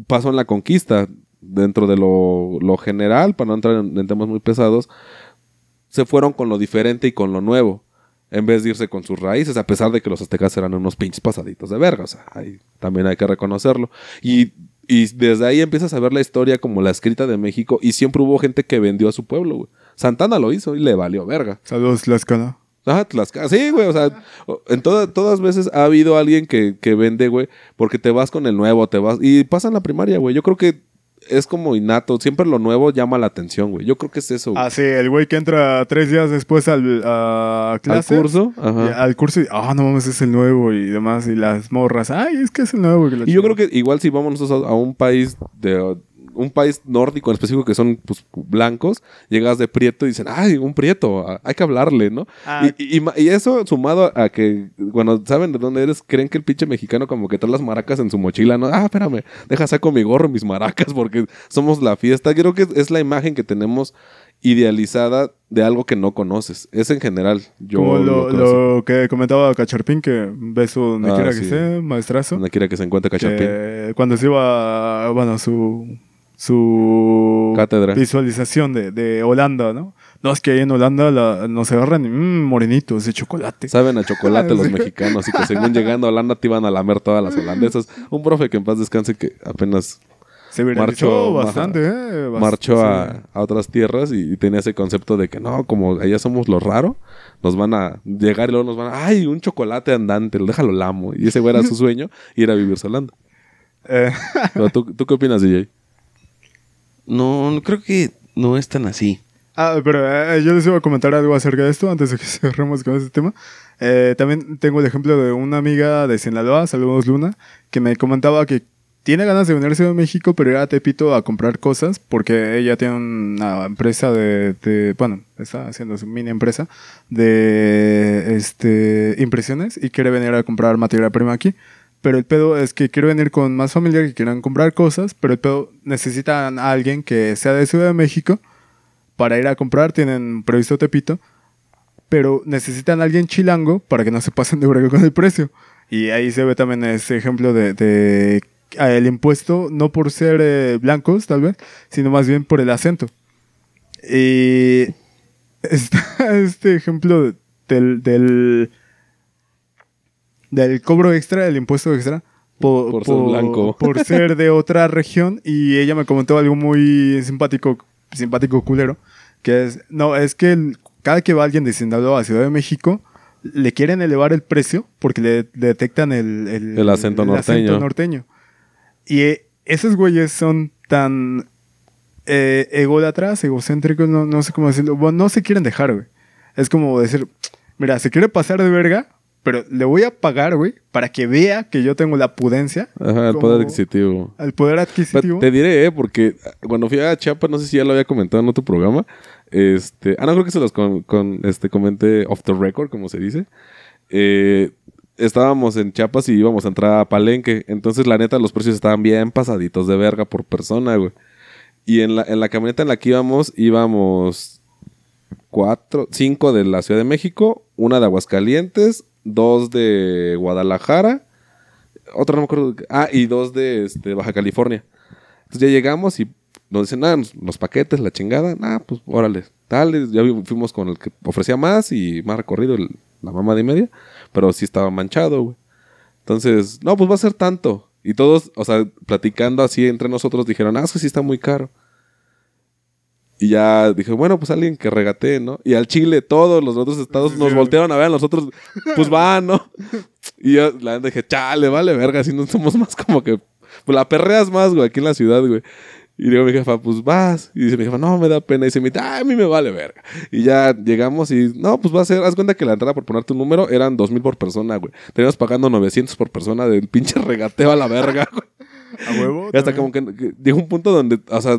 pasó en la conquista, dentro de lo, lo general, para no entrar en, temas muy pesados, se fueron con lo diferente y con lo nuevo. En vez de irse con sus raíces, a pesar de que los aztecas eran unos pinches pasaditos de verga. O sea, ahí también hay que reconocerlo. Y, y desde ahí empiezas a ver la historia como la escrita de México. Y siempre hubo gente que vendió a su pueblo, güey. Santana lo hizo y le valió verga. Saludos, Tlaxcala. Ajá, Tlaxcala. Sí, güey, o sea, en toda- todas veces ha habido alguien que, que vende, güey, porque te vas con el nuevo, te vas... Y pasa en la primaria, güey. Yo creo que es como innato. Siempre lo nuevo llama la atención, güey. Yo creo que es eso, güey. Ah, sí, el güey que entra tres días después al a Al curso. y Ajá. al curso y, ah, no mames, es el nuevo y demás. Y las morras, ay, es que es el nuevo. Y yo creo chingada". que igual si vamos nosotros a, a un país de un país nórdico en específico que son pues, blancos, llegas de prieto y dicen, ay, un prieto, hay que hablarle, ¿no? Ah. Y, eso sumado a que cuando saben de dónde eres, creen que el pinche mexicano como que trae las maracas en su mochila, ¿no? Ah, espérame, deja saco mi gorro y mis maracas porque somos la fiesta. Creo que es, la imagen que tenemos idealizada de algo que no conoces. Es en general. Yo Como lo, que comentaba Cacharpín, que beso donde Ah, quiera que esté, maestrazo. Donde quiera que se encuentre Cachapín. que cuando se iba, bueno, su, su Cátedra. visualización de, de Holanda, ¿no? No, es que ahí en Holanda la- nos agarran mmm, morenitos de chocolate. Saben a chocolate los mexicanos y que según llegando a Holanda te iban a lamer todas las holandesas. Un profe que en paz descanse que apenas Se marchó, bastante, ¿eh? Bast- marchó sí. a, a otras tierras y, y tenía ese concepto de que no, como allá somos lo raro, nos van a llegar y luego nos van a, ay, un chocolate andante, déjalo lamo. Y ese güey era su sueño, ir a vivir a Holanda. Eh, Pero ¿tú, ¿tú qué opinas, DJ? No, no creo que no es tan así. Ah, pero eh, yo les iba a comentar algo acerca de esto antes de que cerremos con este tema. Eh, también tengo el ejemplo de una amiga de Sinaloa, saludos Luna, que me comentaba que tiene ganas de venirse a México, pero ir a Tepito a comprar cosas porque ella tiene una empresa de, bueno, está haciendo su mini empresa de este, impresiones y quiere venir a comprar materia prima aquí. Pero el pedo es que quiere venir con más familia que quieran comprar cosas, pero el pedo necesitan a alguien que sea de Ciudad de México para ir a comprar, tienen previsto Tepito, pero necesitan a alguien chilango para que no se pasen de verga con el precio. Y ahí se ve también ese ejemplo de, de ah, el impuesto, no por ser eh, blancos, tal vez, sino más bien por el acento. Y está este ejemplo del, del, del cobro extra, del impuesto extra. Por, Por ser blanco. por ser de otra región y ella me comentó algo muy simpático, simpático culero, que es, no, es que cada que va alguien de Sinaloa a Ciudad de México, le quieren elevar el precio porque le, le detectan el, el, El acento norteño. norteño. Y eh, esos güeyes son tan eh, ególatras, egocéntricos, no, no sé cómo decirlo, bueno, no se quieren dejar, güey. Es como decir, mira, se quiere pasar de verga, pero le voy a pagar, güey, para que vea que yo tengo la pudencia. Ajá, el poder adquisitivo. El poder Pero adquisitivo. Te diré, ¿eh? porque cuando fui a Chiapas, no sé si ya lo había comentado en otro programa. Este, ah, no, creo que se los con, con- este, comenté off the record, como se dice. Eh, estábamos en Chiapas y íbamos a entrar a Palenque. Entonces, la neta, los precios estaban bien pasaditos de verga por persona, güey. Y en la, en la camioneta en la que íbamos, íbamos cuatro, cinco de la Ciudad de México, una de Aguascalientes, dos de Guadalajara, otra no me acuerdo. Ah, y dos de este, Baja California. Entonces ya llegamos y nos dicen, ah, los paquetes, la chingada. Ah, pues órale. Tal, ya fuimos con el que ofrecía más y más recorrido, la mamá de media. Pero sí estaba manchado, güey. Entonces, no, pues va a ser tanto. Y todos, o sea, platicando así entre nosotros, dijeron, ah, eso sí está muy caro. Y ya dije, bueno, pues alguien que regatee, ¿no? Y al Chile, todos los otros estados nos Sí. voltearon a ver a nosotros, pues va, ¿no? Y yo, la neta, dije, chale, vale, verga, así no somos más como que, pues la perreas más, güey, aquí en la ciudad, güey. Y digo a mi jefa, pues vas. Y dice mi jefa, no, me da pena. Y dice mi "Ah, a mí me vale verga. Y ya llegamos y, no, pues va a ser, haz cuenta que la entrada por ponerte un número eran dos mil por persona, güey. Teníamos pagando 900 por persona del pinche regateo a la verga, güey. A huevo. Y hasta también. como que, que llegó un punto donde, o sea,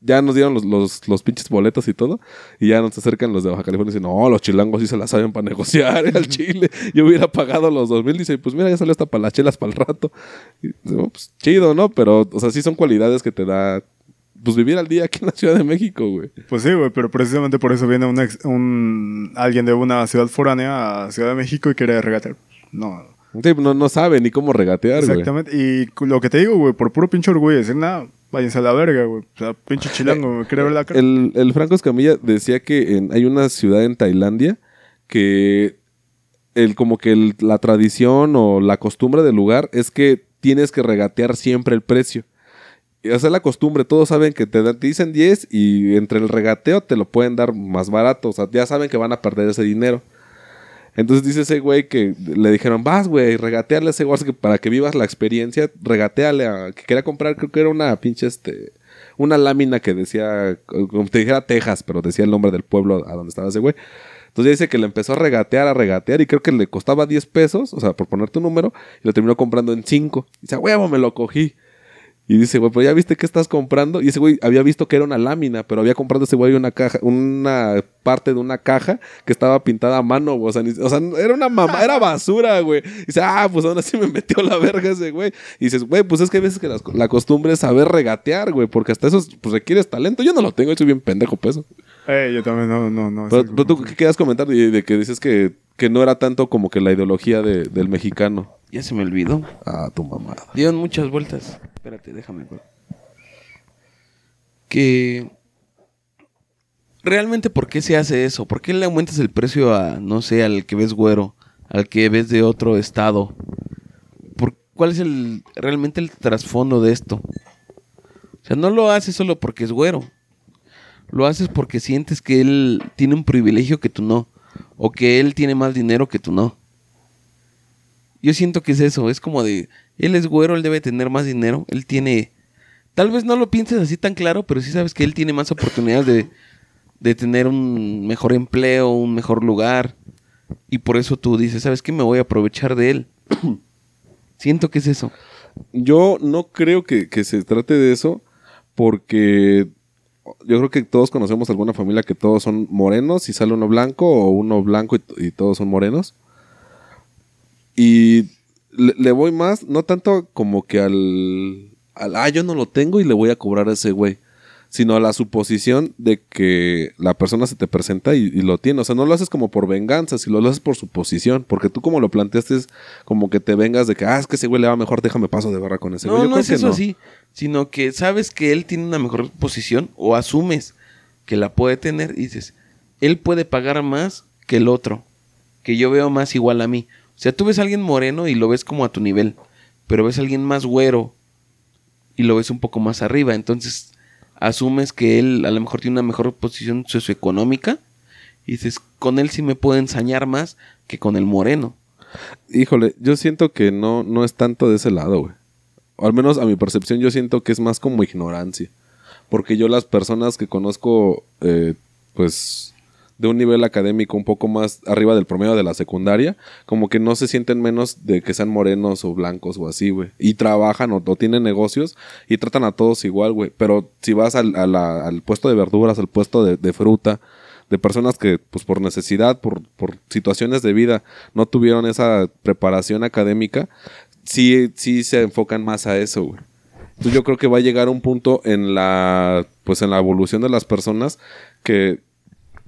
ya nos dieron los, los, los pinches boletos y todo. Y ya nos acercan los de Baja California y dicen, no, los chilangos sí se la saben para negociar al Chile. Yo hubiera pagado los dos mil. Dice, pues mira, ya salió hasta para las chelas para el rato. Y, pues chido, ¿no? Pero, o sea, sí son cualidades que te da, pues vivir al día aquí en la Ciudad de México, güey. Pues sí, güey, pero precisamente por eso viene un, ex- un alguien de una ciudad foránea a Ciudad de México y quiere regatear. No. No, no sabe ni cómo regatear, güey. Exactamente. Y cu- lo que te digo, güey, por puro pinche orgullo, decir, nada, váyanse a la verga, güey. O sea, pinche chilango, güey, quiere ver la cara. El, el Franco Escamilla decía que en- hay una ciudad en Tailandia que el, como que el- la tradición o la costumbre del lugar es que tienes que regatear siempre el precio. Y esa es la costumbre, todos saben que te, te dicen 10 y entre el regateo te lo pueden dar más barato, o sea, ya saben que van a perder ese dinero. Entonces dice ese güey que le dijeron, vas, güey, regatearle a ese güey para que vivas la experiencia, regateale a que quería comprar, creo que era una pinche, este, una lámina que decía, como te dijera Texas, pero decía el nombre del pueblo a donde estaba ese güey. Entonces dice que le empezó a regatear, a regatear, y creo que le costaba 10 pesos, o sea, por ponerte un número, y lo terminó comprando en 5. Y dice, "A huevo, me lo cogí. Y dice, güey, pero ya viste qué estás comprando. Y ese güey había visto que era una lámina, pero había comprado ese güey una caja, una parte de una caja que estaba pintada a mano, güey. O sea, o sea, era una mamá, era basura, güey. Y dice, ah, pues aún así me metió la verga ese güey. Y dices, güey, pues es que hay veces que las- la, costumbre es saber regatear, güey, porque hasta eso pues, requieres talento. Yo no lo tengo, soy bien pendejo, pues. Eh, yo también, no, no, no. Pero, tú, ¿qué querías comentar de, de que dices que, que no era tanto como que la ideología de- del mexicano? Ya se me olvidó. Ah, tu mamada. Dieron muchas vueltas. Espérate, déjame. que realmente por qué se hace eso, por qué le aumentas el precio a, no sé, al que ves güero, al que ves de otro estado, ¿Por, ¿cuál es el realmente el trasfondo de esto? O sea, no lo haces solo porque es güero, lo haces porque sientes que él tiene un privilegio que tú no, o que él tiene más dinero que tú no. Yo siento que es eso, es como de, él es güero, él debe tener más dinero, él tiene Tal vez no lo pienses así tan claro, pero sí sabes que él tiene más oportunidades de, de tener un mejor empleo, un mejor lugar. Y por eso tú dices, ¿sabes qué? Me voy a aprovechar de él. Siento que es eso. Yo no creo que, que se trate de eso, porque yo creo que todos conocemos alguna familia que todos son morenos y sale uno blanco o uno blanco y, todos son morenos. Y le, le voy más, no tanto como que al, al, ah, yo no lo tengo y le voy a cobrar a ese güey, sino a la suposición de que la persona se te presenta y, y lo tiene. O sea, no lo haces como por venganza, sino lo haces por suposición, porque tú como lo planteaste es como que te vengas de que, ah, es que ese güey le va mejor, déjame paso de barra con ese güey. No, Yo no creo es que eso no. así, sino que sabes que él tiene una mejor posición o asumes que la puede tener y dices, él puede pagar más que el otro, que yo veo más igual a mí. O sea, tú ves a alguien moreno y lo ves como a tu nivel, pero ves a alguien más güero y lo ves un poco más arriba, entonces asumes que él a lo mejor tiene una mejor posición socioeconómica y dices, con él sí me puedo ensañar más que con el moreno. Híjole, yo siento que no, no es tanto de ese lado, güey. O al menos a mi percepción yo siento que es más como ignorancia. Porque yo las personas que conozco, eh, pues, de un nivel académico un poco más arriba del promedio de la secundaria, como que no se sienten menos de que sean morenos o blancos o así, güey. Y trabajan o, tienen negocios y tratan a todos igual, güey. Pero si vas al, al puesto de verduras, al puesto de, de fruta, de personas que, pues por necesidad, por, por situaciones de vida, no tuvieron esa preparación académica, sí, sí se enfocan más a eso, güey. Entonces yo creo que va a llegar un punto en la, pues en la evolución de las personas que,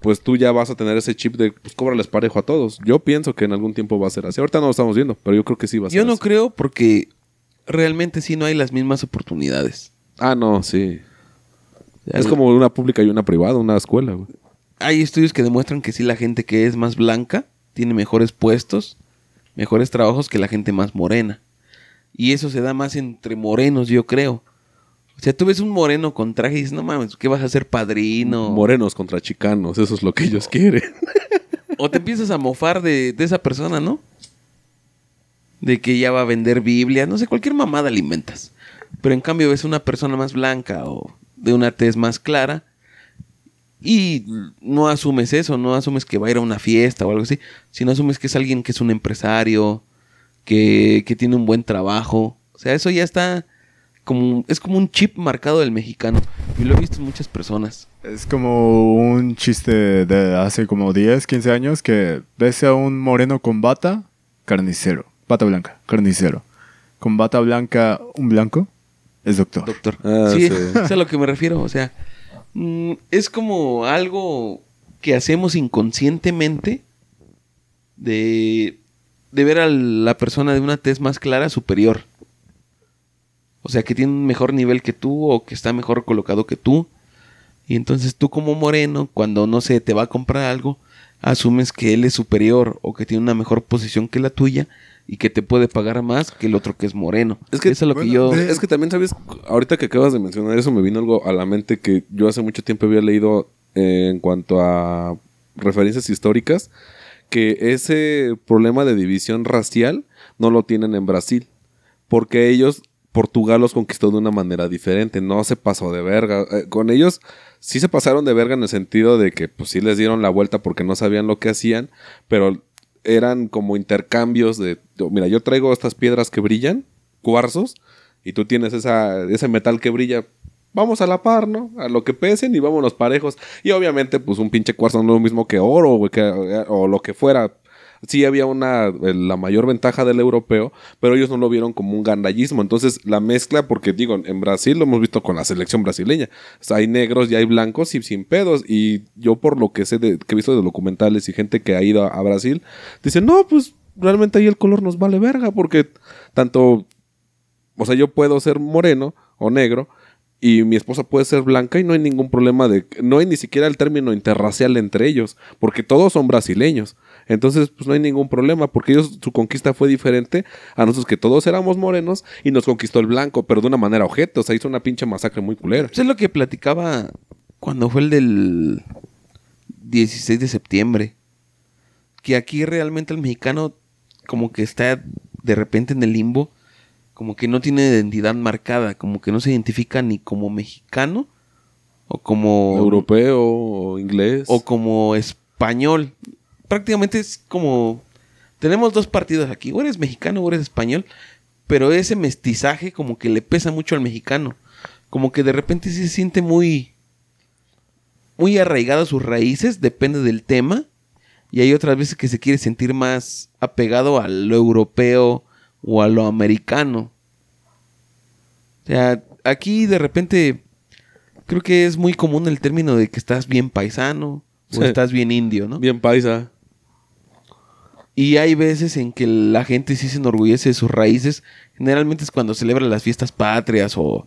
pues tú ya vas a tener ese chip de, pues cóbrales parejo a todos. Yo pienso que en algún tiempo va a ser así. Ahorita no lo estamos viendo, pero yo creo que sí va a ser Yo no así. creo porque realmente sí no hay las mismas oportunidades. Ah, no, sí. Ya Es como una pública y una privada, una escuela, güey. Hay estudios que demuestran que sí la gente que es más blanca tiene mejores puestos, mejores trabajos que la gente más morena. Y eso se da más entre morenos, yo creo. O sea, tú ves un moreno con traje y dices, no mames, ¿qué vas a hacer padrino? Morenos contra chicanos, eso es lo que ellos quieren. o te empiezas a mofar de, de esa persona, ¿no? De que ya va a vender Biblia, no sé, cualquier mamada le inventas. Pero en cambio ves una persona más blanca o de una tez más clara y no asumes eso, no asumes que va a ir a una fiesta o algo así, sino asumes que es alguien que es un empresario, que, que tiene un buen trabajo. O sea, eso ya está como, es como un chip marcado del mexicano. Y lo he visto en muchas personas. Es como un chiste de hace como 10, 15 años que ves a un moreno con bata, carnicero. Bata blanca, carnicero. Con bata blanca, un blanco, es doctor. Doctor. Ah, sí, sí. es a lo que me refiero. O sea, mm, es como algo que hacemos inconscientemente de, de ver a la persona de una tez más clara superior. O sea, que tiene un mejor nivel que tú o que está mejor colocado que tú. Y entonces tú como moreno, cuando no sé, te va a comprar algo, asumes que él es superior o que tiene una mejor posición que la tuya y que te puede pagar más que el otro que es moreno. Es que- eso es lo que yo... de- Es que también, ¿sabes? Ahorita que acabas de mencionar eso, me vino algo a la mente que yo hace mucho tiempo había leído eh, en cuanto a referencias históricas, que ese problema de división racial no lo tienen en Brasil, porque ellos, Portugal los conquistó de una manera diferente, no se pasó de verga. Eh, con ellos sí se pasaron de verga en el sentido de que pues sí les dieron la vuelta porque no sabían lo que hacían, pero eran como intercambios de, mira, yo traigo estas piedras que brillan, cuarzos, y tú tienes esa, ese metal que brilla. Vamos a la par, ¿no? A lo que pesen y vámonos parejos. Y obviamente, pues un pinche cuarzo no es lo mismo que oro que- o lo que fuera. Sí había una, eh, la mayor ventaja del europeo, pero ellos no lo vieron como un gandallismo. Entonces, la mezcla, porque digo, en Brasil lo hemos visto con la selección brasileña. O sea, hay negros y hay blancos y sin pedos. Y yo, por lo que sé, de, que he visto de documentales y gente que ha ido a, Brasil, dicen, no, pues realmente ahí el color nos vale verga, porque tanto, o sea, yo puedo ser moreno o negro, y mi esposa puede ser blanca y no hay ningún problema de... No hay ni siquiera el término interracial entre ellos, porque todos son brasileños. Entonces, pues no hay ningún problema, porque ellos, su conquista fue diferente a nosotros que todos éramos morenos y nos conquistó el blanco, pero de una manera objeto, o sea, hizo una pinche masacre muy culera. Eso es lo que platicaba cuando fue el del 16 de septiembre. Que aquí realmente el mexicano como que está de repente en el limbo, como que no tiene identidad marcada, como que no se identifica ni como mexicano o como Europeo o inglés. o como español. Prácticamente es como tenemos dos partidos aquí, o eres mexicano o eres español, pero ese mestizaje como que le pesa mucho al mexicano, como que de repente se siente muy muy arraigado a sus raíces, depende del tema, y hay otras veces que se quiere sentir más apegado a lo europeo o a lo americano. O sea, aquí de repente creo que es muy común el término de que estás bien paisano o Sí. estás bien indio, ¿no? Bien paisa. Y hay veces en que la gente sí se enorgullece de sus raíces. Generalmente es cuando celebra las fiestas patrias o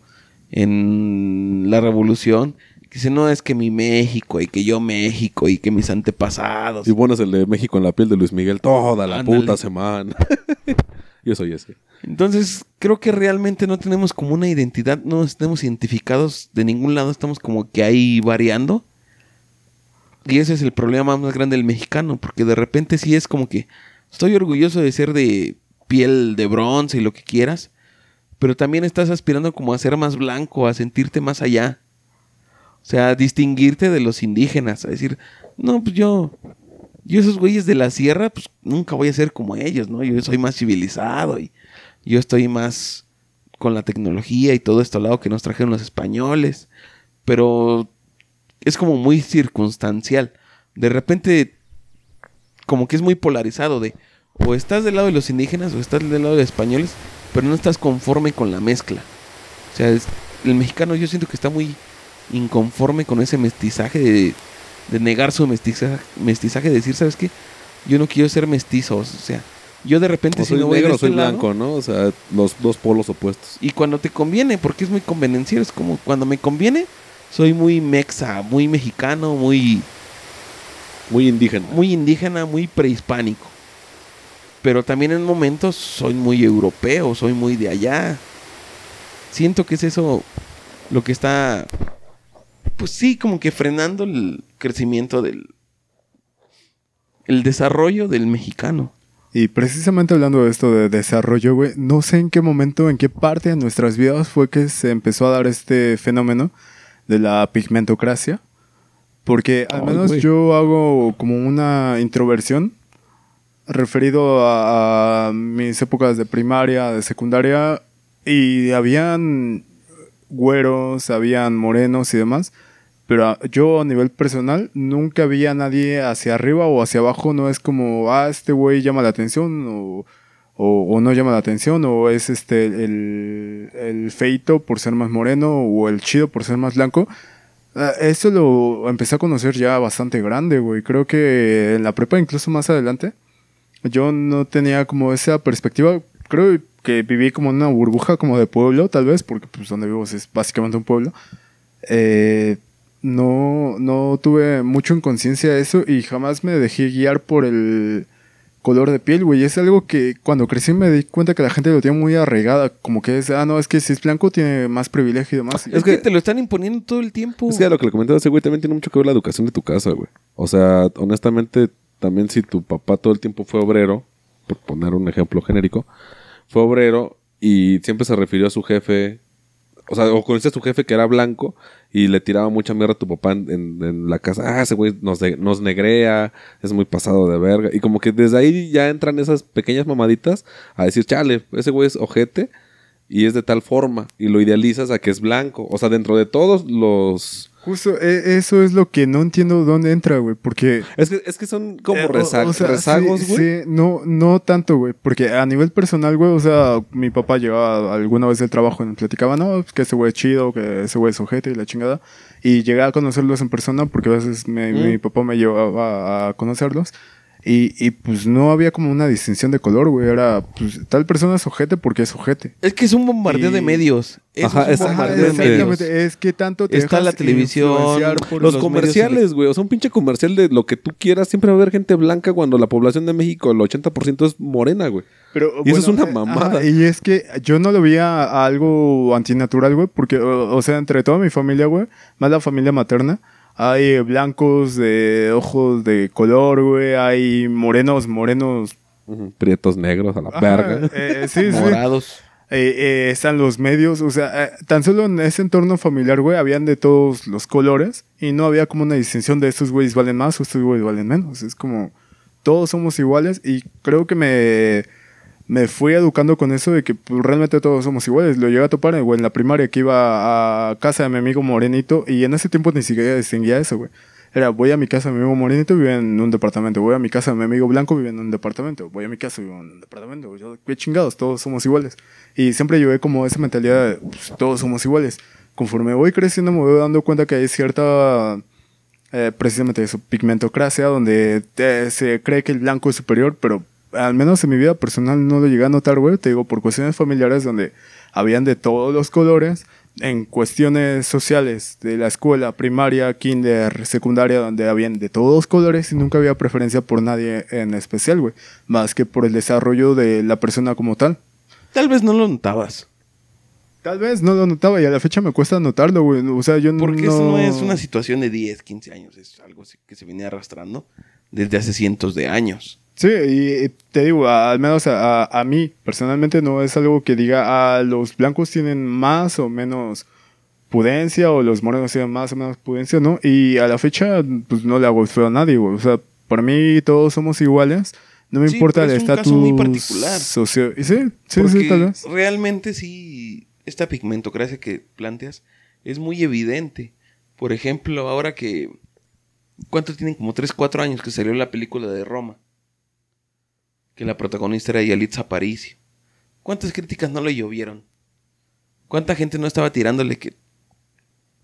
en la revolución. Que dice, no, es que mi México y que yo México y que mis antepasados. Y bueno, es el de México en la piel de Luis Miguel toda la Ándale. puta semana. Yo soy ese. Entonces, creo que realmente no tenemos como una identidad, no nos tenemos identificados de ningún lado, estamos como que ahí variando. Y ese es el problema más grande del mexicano, porque de repente sí es como que estoy orgulloso de ser de piel de bronce y lo que quieras, pero también estás aspirando como a ser más blanco, a sentirte más allá. O sea, a distinguirte de los indígenas, a decir, no, pues yo, yo esos güeyes de la sierra, pues nunca voy a ser como ellos, ¿no? Yo soy más civilizado y yo estoy más con la tecnología y todo esto al lado que nos trajeron los españoles. Pero es como muy circunstancial. De repente, como que es muy polarizado de o estás del lado de los indígenas o estás del lado de los españoles, pero no estás conforme con la mezcla. O sea, es- el mexicano yo siento que está muy inconforme con ese mestizaje de, de negar su mestizaje, mestizaje, de decir, ¿sabes qué? Yo no quiero ser mestizo, o sea, yo de repente O si no voy negro este soy lado, blanco, ¿no? O sea, los dos polos opuestos. y cuando te conviene, porque es muy convenenciero, es como cuando me conviene, soy muy mexa, muy mexicano, muy, Muy indígena. muy indígena, muy prehispánico. Pero también en momentos soy muy europeo, soy muy de allá. Siento que es eso lo que está, pues sí, como que frenando el crecimiento del, el desarrollo del mexicano. Y precisamente hablando de esto de desarrollo, güey, no sé en qué momento, en qué parte de nuestras vidas fue que se empezó a dar este fenómeno de la pigmentocracia. Porque al menos yo hago como una introversión referido a, a mis épocas de primaria, de secundaria, y habían güeros, habían morenos y demás. Pero yo a nivel personal nunca vi a nadie hacia arriba o hacia abajo. No es como, ah, este güey llama la atención o, o- o no llama la atención o es este el, el feito por ser más moreno o el chido por ser más blanco. Ah, Eso lo empecé a conocer ya bastante grande, güey. Creo que en la prepa, incluso más adelante, yo no tenía como esa perspectiva. Creo que viví como en una burbuja como de pueblo, tal vez, porque pues donde vivo es básicamente un pueblo. Eh, no, no tuve mucho en conciencia de eso y jamás me dejé guiar por el color de piel, güey. Es algo que cuando crecí me di cuenta que la gente lo tiene muy arraigada. Como que es, ah, no, es que si es blanco tiene más privilegio y demás. Es, que- que, te lo están imponiendo todo el tiempo. Es que a lo que le comentaba ese güey también tiene mucho que ver la educación de tu casa, güey. O sea, honestamente, también si tu papá todo el tiempo fue obrero, por poner un ejemplo genérico, fue obrero y siempre se refirió a su jefe, o sea, o conociste a su jefe que era blanco y le tiraba mucha mierda a tu papá en, la casa. Ah, ese güey nos, nos negrea, es muy pasado de verga. Y como que desde ahí ya entran esas pequeñas mamaditas a decir, chale, ese güey es ojete y es de tal forma y lo idealizas a que es blanco. O sea, dentro de todos los... Justo, e- eso es lo que no entiendo dónde entra, güey. Porque Es que, es que son como Eh, o- reza- o sea, rezagos, güey. sí, no, no tanto, güey. Porque a nivel personal, güey, o sea, mi papá llegaba alguna vez del trabajo y me platicaba, no, pues que ese güey es chido, que ese güey es ojete y la chingada. Y llegué a conocerlos en persona porque a veces me- Mm. mi papá me llevaba a conocerlos. Y, y pues no había como una distinción de color, güey. Era, pues tal persona es ojete porque es ojete. Es que es un bombardeo Y- de medios. Eso Ajá, es un es- bombardeo de medios. Es que tanto te Está dejas la televisión, por Los, los comerciales, güey. O sea, un pinche comercial de lo que tú quieras. Siempre va a haber gente blanca cuando la población de México, el 80% es morena, güey. Pero, Y eso es una mamada. y es que yo no lo veía a algo antinatural, güey, porque, o, o sea, entre toda mi familia, güey, más la familia materna, hay blancos de ojos de color, güey, hay morenos, morenos. Prietos negros a la Ajá, verga. eh, sí, sí. Morados. Eh, eh, están los medios, o sea, eh, tan solo en ese entorno familiar, güey, habían de todos los colores y no había como una distinción de estos güeyes valen más o estos güeyes valen menos. Es como, todos somos iguales y creo que me, me fui educando con eso de que pues, realmente todos somos iguales. Lo llegué a topar, güey, en la primaria que iba a casa de mi amigo Morenito y en ese tiempo ni siquiera distinguía eso, güey. Era, voy a mi casa de mi amigo Morenito, vive en un departamento. Voy a mi casa de mi amigo Blanco, vive en un departamento. Voy a mi casa, vive en un departamento. Qué chingados, todos somos iguales. Y siempre llevé como esa mentalidad de, pues, todos somos iguales. Conforme voy creciendo me voy dando cuenta que hay cierta, eh, precisamente eso, pigmentocracia, donde eh, se cree que el blanco es superior, pero al menos en mi vida personal no lo llegué a notar, güey. Te digo, por cuestiones familiares donde habían de todos los colores, en cuestiones sociales de la escuela, primaria, kinder, secundaria, donde habían de todos los colores y nunca había preferencia por nadie en especial, güey. Más que por el desarrollo de la persona como tal. Tal vez no lo notabas. Tal vez no lo notaba y a la fecha me cuesta notarlo, güey. O sea, yo Porque no... eso no es una situación de 10, 15 años. Es algo que se venía arrastrando desde hace cientos de años. Sí, y te digo, al menos a, a- a mí personalmente no es algo que diga, ah, los blancos tienen más o menos pudencia o los morenos tienen más o menos pudencia, ¿no? Y a la fecha, pues no le hago feo a nadie, güey. O sea, para mí todos somos iguales. No me Sí, importa el estatus socio... y Sí, sí, Porque sí, tal vez. realmente sí, esta pigmentocracia que planteas es muy evidente. Por ejemplo, ahora que... ¿Cuánto tienen? Como 3, 4 años que salió la película de Roma. Que la protagonista era Yalitza Aparicio. ¿Cuántas críticas no le llovieron? ¿Cuánta gente no estaba tirándole que...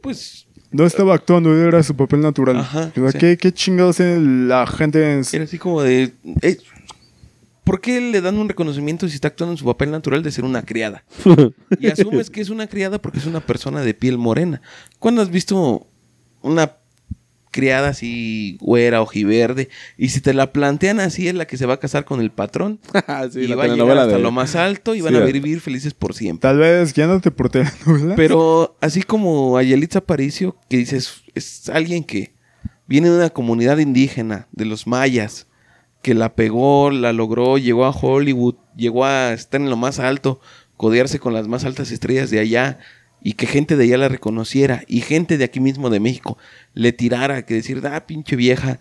Pues No estaba actuando, era su papel natural. Ajá, O sea, sí. ¿qué, ¿Qué chingados la gente en... Era así como de... eh, ¿Por qué le dan un reconocimiento si está actuando en su papel natural de ser una criada? Y asumes que es una criada porque es una persona de piel morena. ¿Cuándo has visto una criada así güera, ojiverde? Y si te la plantean así, es la que se va a casar con el patrón. sí, y la va a llegar hasta de- lo más alto y van a de- vivir felices por siempre. Tal vez ya no te por telenovela. Pero así como a Yelitza Aparicio, que dices, es alguien que viene de una comunidad indígena, de los mayas, que la pegó, la logró, llegó a Hollywood, llegó a estar en lo más alto, codearse con las más altas estrellas de allá, y que gente de allá la reconociera, y gente de aquí mismo de México le tirara, que decir, ah, pinche vieja,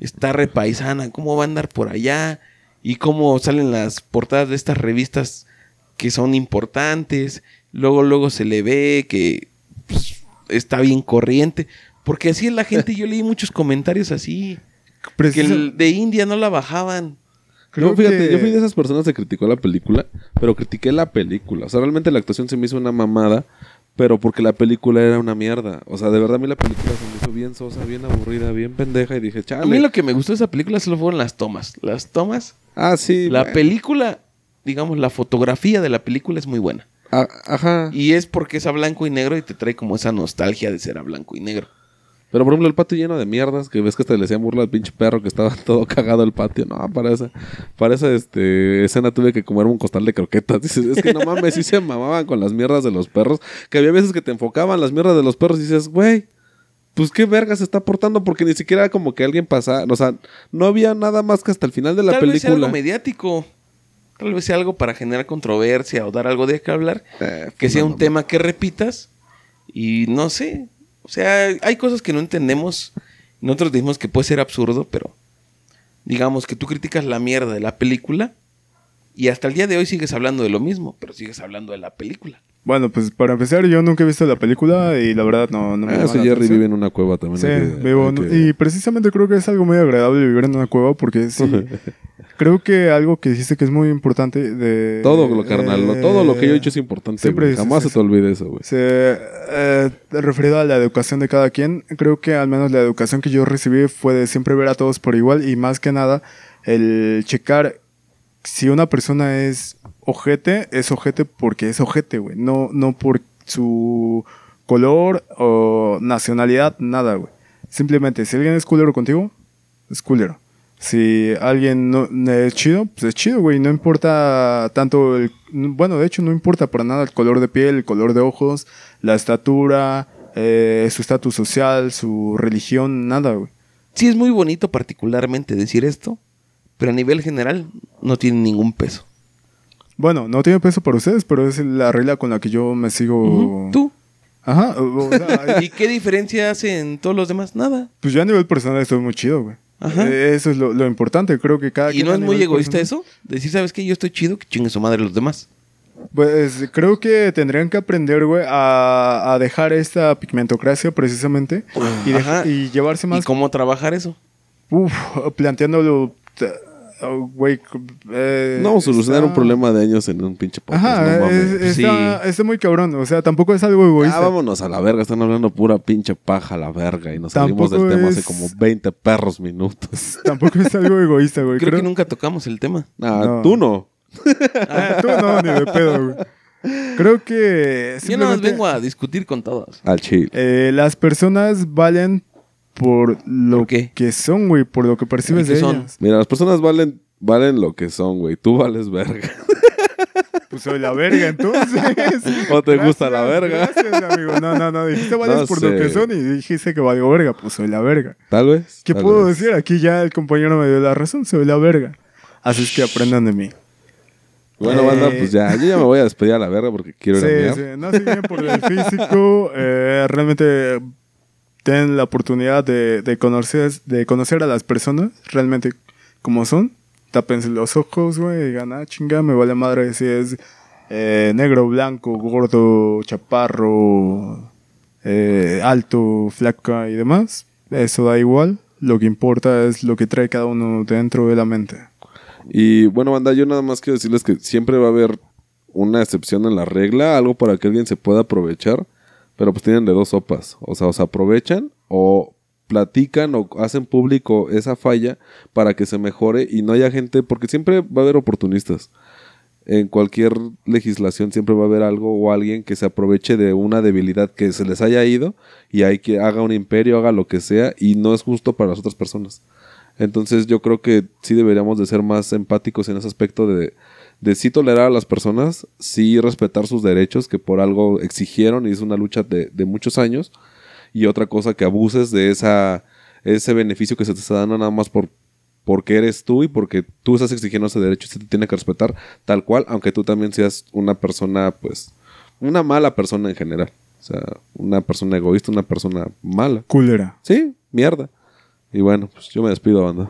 está repaisana, ¿cómo va a andar por allá? Y cómo salen las portadas de estas revistas que son importantes, luego, luego se le ve que pues, está bien corriente, porque así es la gente, yo leí muchos comentarios así, que el de India no la bajaban. Creo no, fíjate, que- yo fui de esas personas que criticó la película, pero critiqué la película. O sea, realmente la actuación se me hizo una mamada, pero porque la película era una mierda. O sea, de verdad a mí la película se me hizo bien sosa, bien aburrida, bien pendeja y dije, A chale. mí lo que me gustó de esa película solo fueron las tomas. Las tomas, Ah, sí. la bueno. película, digamos, la fotografía de la película es muy buena. Ah, ajá. Y es porque es a blanco y negro y te trae como esa nostalgia de ser a blanco y negro. Pero por ejemplo, el patio lleno de mierdas, que ves que hasta le hacían burla al pinche perro que estaba todo cagado el patio. No, para esa, para esa este, escena tuve que comer un costal de croquetas. Dices, es que no mames, sí se mamaban con las mierdas de los perros. Que había veces que te enfocaban las mierdas de los perros y dices, güey, pues qué verga se está portando porque ni siquiera era como que alguien pasara. O sea, no había nada más que hasta el final de la Tal vez sea algo película. mediático. Tal vez sea algo para generar controversia o dar algo de qué hablar. Eh, que sea un tema que repitas. Y no sé. O sea, hay cosas que no entendemos. Nosotros decimos que puede ser absurdo, pero digamos que tú criticas la mierda de la película y hasta el día de hoy sigues hablando de lo mismo, pero sigues hablando de la película. Bueno, pues para empezar, yo nunca he visto la película y la verdad no, no me Ah, la Jerry vive en una cueva también. Sí, que- vivo que- y precisamente creo que es algo muy agradable vivir en una cueva porque sí, creo que algo que dijiste que es muy importante de... Todo lo carnal, lo- todo lo que yo he eh, dicho es importante. siempre Jamás se eso. te olvide eso, güey. Eh, referido a la educación de cada quien, creo que al menos la educación que yo recibí fue de siempre ver a todos por igual y más que nada el checar si una persona es ojete, es ojete porque es ojete, güey. No, no por su color o nacionalidad, nada, güey. Simplemente, si alguien es culero contigo, es culero. Si alguien no, es chido, pues es chido, güey. No importa tanto el... Bueno, de hecho no importa para nada el color de piel, el color de ojos, la estatura, eh, su estatus social, su religión, nada, güey. Sí, es muy bonito particularmente decir esto, pero a nivel general no tiene ningún peso. Bueno, no tiene peso para ustedes, pero es la regla con la que yo me sigo... ¿Tú? Ajá. o sea, ¿Y qué diferencia hace en todos los demás? Nada. pues yo a nivel personal estoy muy chido, güey. Ajá. Eh, Eso es lo, lo importante. Creo que cada ¿Y quien no es muy egoísta personal- eso? Decir, ¿sabes qué? Yo estoy chido, que chingue su madre los demás. Pues creo que tendrían que aprender, güey, a, a dejar esta pigmentocracia precisamente y, deja- Ajá. y llevarse ¿Y más, cómo trabajar eso? uf, planteándolo, oh, eh, No, solucionar un problema de años en un pinche podcast. Ajá, no mames. es- está, está muy cabrón. O sea, tampoco es algo egoísta. Ah, vámonos a la verga, están hablando pura pinche paja a la verga y nos salimos del tema hace como 20 perros minutos. Tampoco es algo egoísta, güey. Creo, Creo- que nunca tocamos el tema. Ah, No. tú no. Ah, tú no, ni de pedo, güey. Creo que Yo nada más simplemente, vengo a discutir con todos. Al chile. eh, las personas valen por lo ¿Por qué? que son, güey, por lo que percibes ¿Y qué de son? ellas. Mira, las personas valen, valen lo que son, güey. Tú vales verga. Pues soy la verga, entonces. ¿O te gusta la verga? Gracias, amigo. No, no, no. Dijiste vales No por lo que son y dijiste que valgo verga. Pues soy la verga. Tal vez. ¿Qué tal puedo vez. decir? Aquí ya el compañero me dio la razón. Soy la verga. Así es que aprendan de mí. Bueno, Eh, banda, pues ya. Yo ya me voy a despedir a la verga porque quiero ir a Sí, sí. No se bien por el físico. eh, realmente ten la oportunidad de, de, conocer, de conocer a las personas realmente como son. Tápense los ojos, güey. y Digan, ah, chinga, me vale madre si es eh, negro, blanco, gordo, chaparro, eh, alto, flaca y demás. Eso da igual. Lo que importa es lo que trae cada uno dentro de la mente. Y bueno, banda, yo nada más quiero decirles que siempre va a haber una excepción en la regla, algo para que alguien se pueda aprovechar, pero pues tienen de dos sopas, o sea, o se aprovechan o platican o hacen público esa falla para que se mejore y no haya gente, porque siempre va a haber oportunistas. En cualquier legislación siempre va a haber algo o alguien que se aproveche de una debilidad que se les haya ido y hay que haga un imperio, haga lo que sea y no es justo para las otras personas. Entonces yo creo que sí deberíamos de ser más empáticos en ese aspecto de, de sí tolerar a las personas, sí respetar sus derechos que por algo exigieron y es una lucha de, de muchos años. Y otra cosa que abuses de esa, ese beneficio que se te está dando nada más por porque eres tú y porque tú estás exigiendo ese derecho y se te tiene que respetar tal cual, aunque tú también seas una persona, pues, una mala persona en general. O sea, una persona egoísta, una persona mala. Culera. Sí, mierda. Y bueno, pues yo me despido, banda.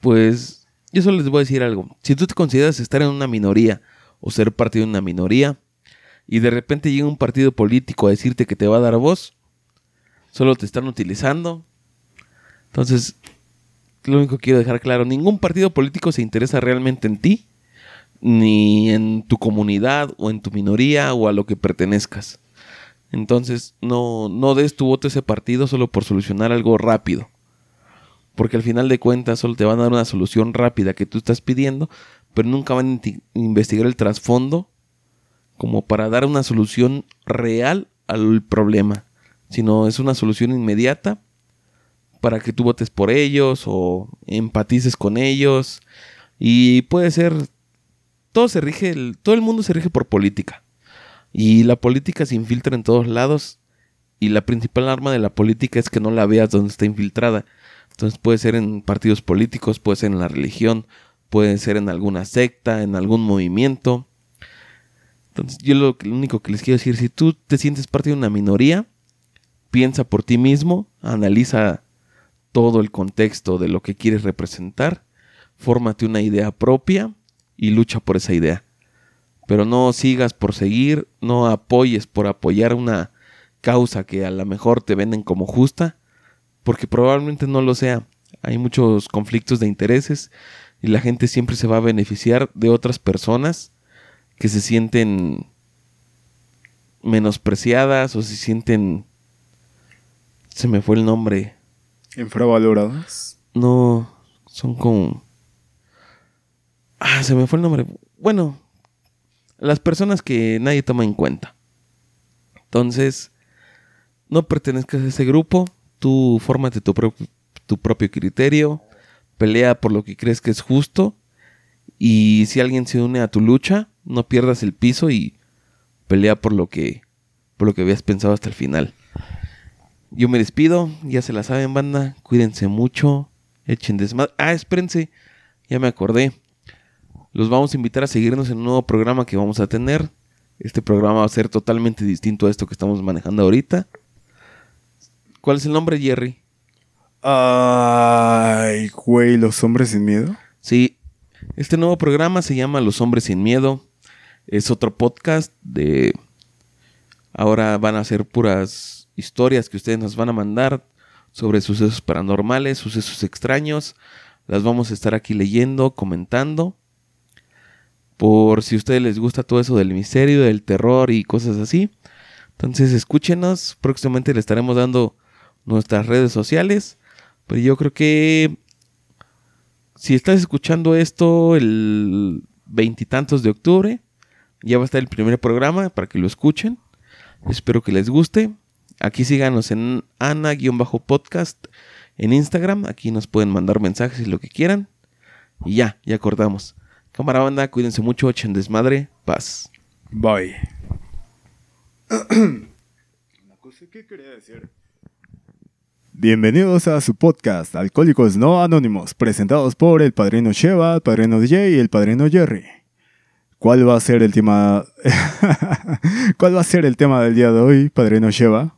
Pues yo solo les voy a decir algo. Si tú te consideras estar en una minoría o ser parte de una minoría y de repente llega un partido político a decirte que te va a dar voz, solo te están utilizando. Entonces, lo único que quiero dejar claro, ningún partido político se interesa realmente en ti, ni en tu comunidad o en tu minoría o a lo que pertenezcas. Entonces, no, no des tu voto a ese partido solo por solucionar algo rápido. Porque al final de cuentas solo te van a dar una solución rápida que tú estás pidiendo, pero nunca van a investigar el trasfondo como para dar una solución real al problema. Sino es una solución inmediata para que tú votes por ellos o empatices con ellos. Y puede ser. Todo se rige. todo el mundo se rige por política. Y la política se infiltra en todos lados. Y la principal arma de la política es que no la veas donde está infiltrada. Entonces puede ser en partidos políticos, puede ser en la religión, puede ser en alguna secta, en algún movimiento. Entonces yo lo, lo único que les quiero decir, si tú te sientes parte de una minoría, piensa por ti mismo, analiza todo el contexto de lo que quieres representar, fórmate una idea propia y lucha por esa idea. Pero no sigas por seguir, no apoyes por apoyar una causa que a lo mejor te venden como justa, porque probablemente no lo sea. Hay muchos conflictos de intereses y la gente siempre se va a beneficiar de otras personas que se sienten menospreciadas o se sienten... Se me fue el nombre. Infravaloradas. No, son como... Ah, se me fue el nombre. Bueno, las personas que nadie toma en cuenta. Entonces, no pertenezcas a ese grupo, tú fórmate tu, pro- tu propio criterio, pelea por lo que crees que es justo y si alguien se une a tu lucha, no pierdas el piso y pelea por lo que por lo que habías pensado hasta el final. Yo me despido, ya se la saben, banda, cuídense mucho, echen desmadre. Ah, espérense, ya me acordé. Los vamos a invitar a seguirnos en un nuevo programa que vamos a tener. Este programa va a ser totalmente distinto a esto que estamos manejando ahorita. ¿Cuál es el nombre, Jerry? Ay, güey, los hombres sin miedo. Sí, este nuevo programa se llama Los Hombres Sin Miedo. Es otro podcast de... Ahora van a ser puras historias que ustedes nos van a mandar sobre sucesos paranormales, sucesos extraños. Las vamos a estar aquí leyendo, comentando. Por si a ustedes les gusta todo eso del misterio, del terror y cosas así. Entonces escúchenos. Próximamente le estaremos dando nuestras redes sociales. Pero yo creo que si estás escuchando esto el veintitantos de octubre, ya va a estar el primer programa para que lo escuchen. Espero que les guste. Aquí síganos en Ana-podcast en Instagram. Aquí nos pueden mandar mensajes y lo que quieran. Y ya, ya acordamos. Cámara banda, cuídense mucho, echen desmadre, paz. Bye. Una cosa que quería decir. Bienvenidos a su podcast Alcohólicos No Anónimos, presentados por el padrino Sheva, el padrino DJ y el padrino Jerry. ¿Cuál va a ser el tema? ¿Cuál va a ser el tema del día de hoy, padrino Sheva?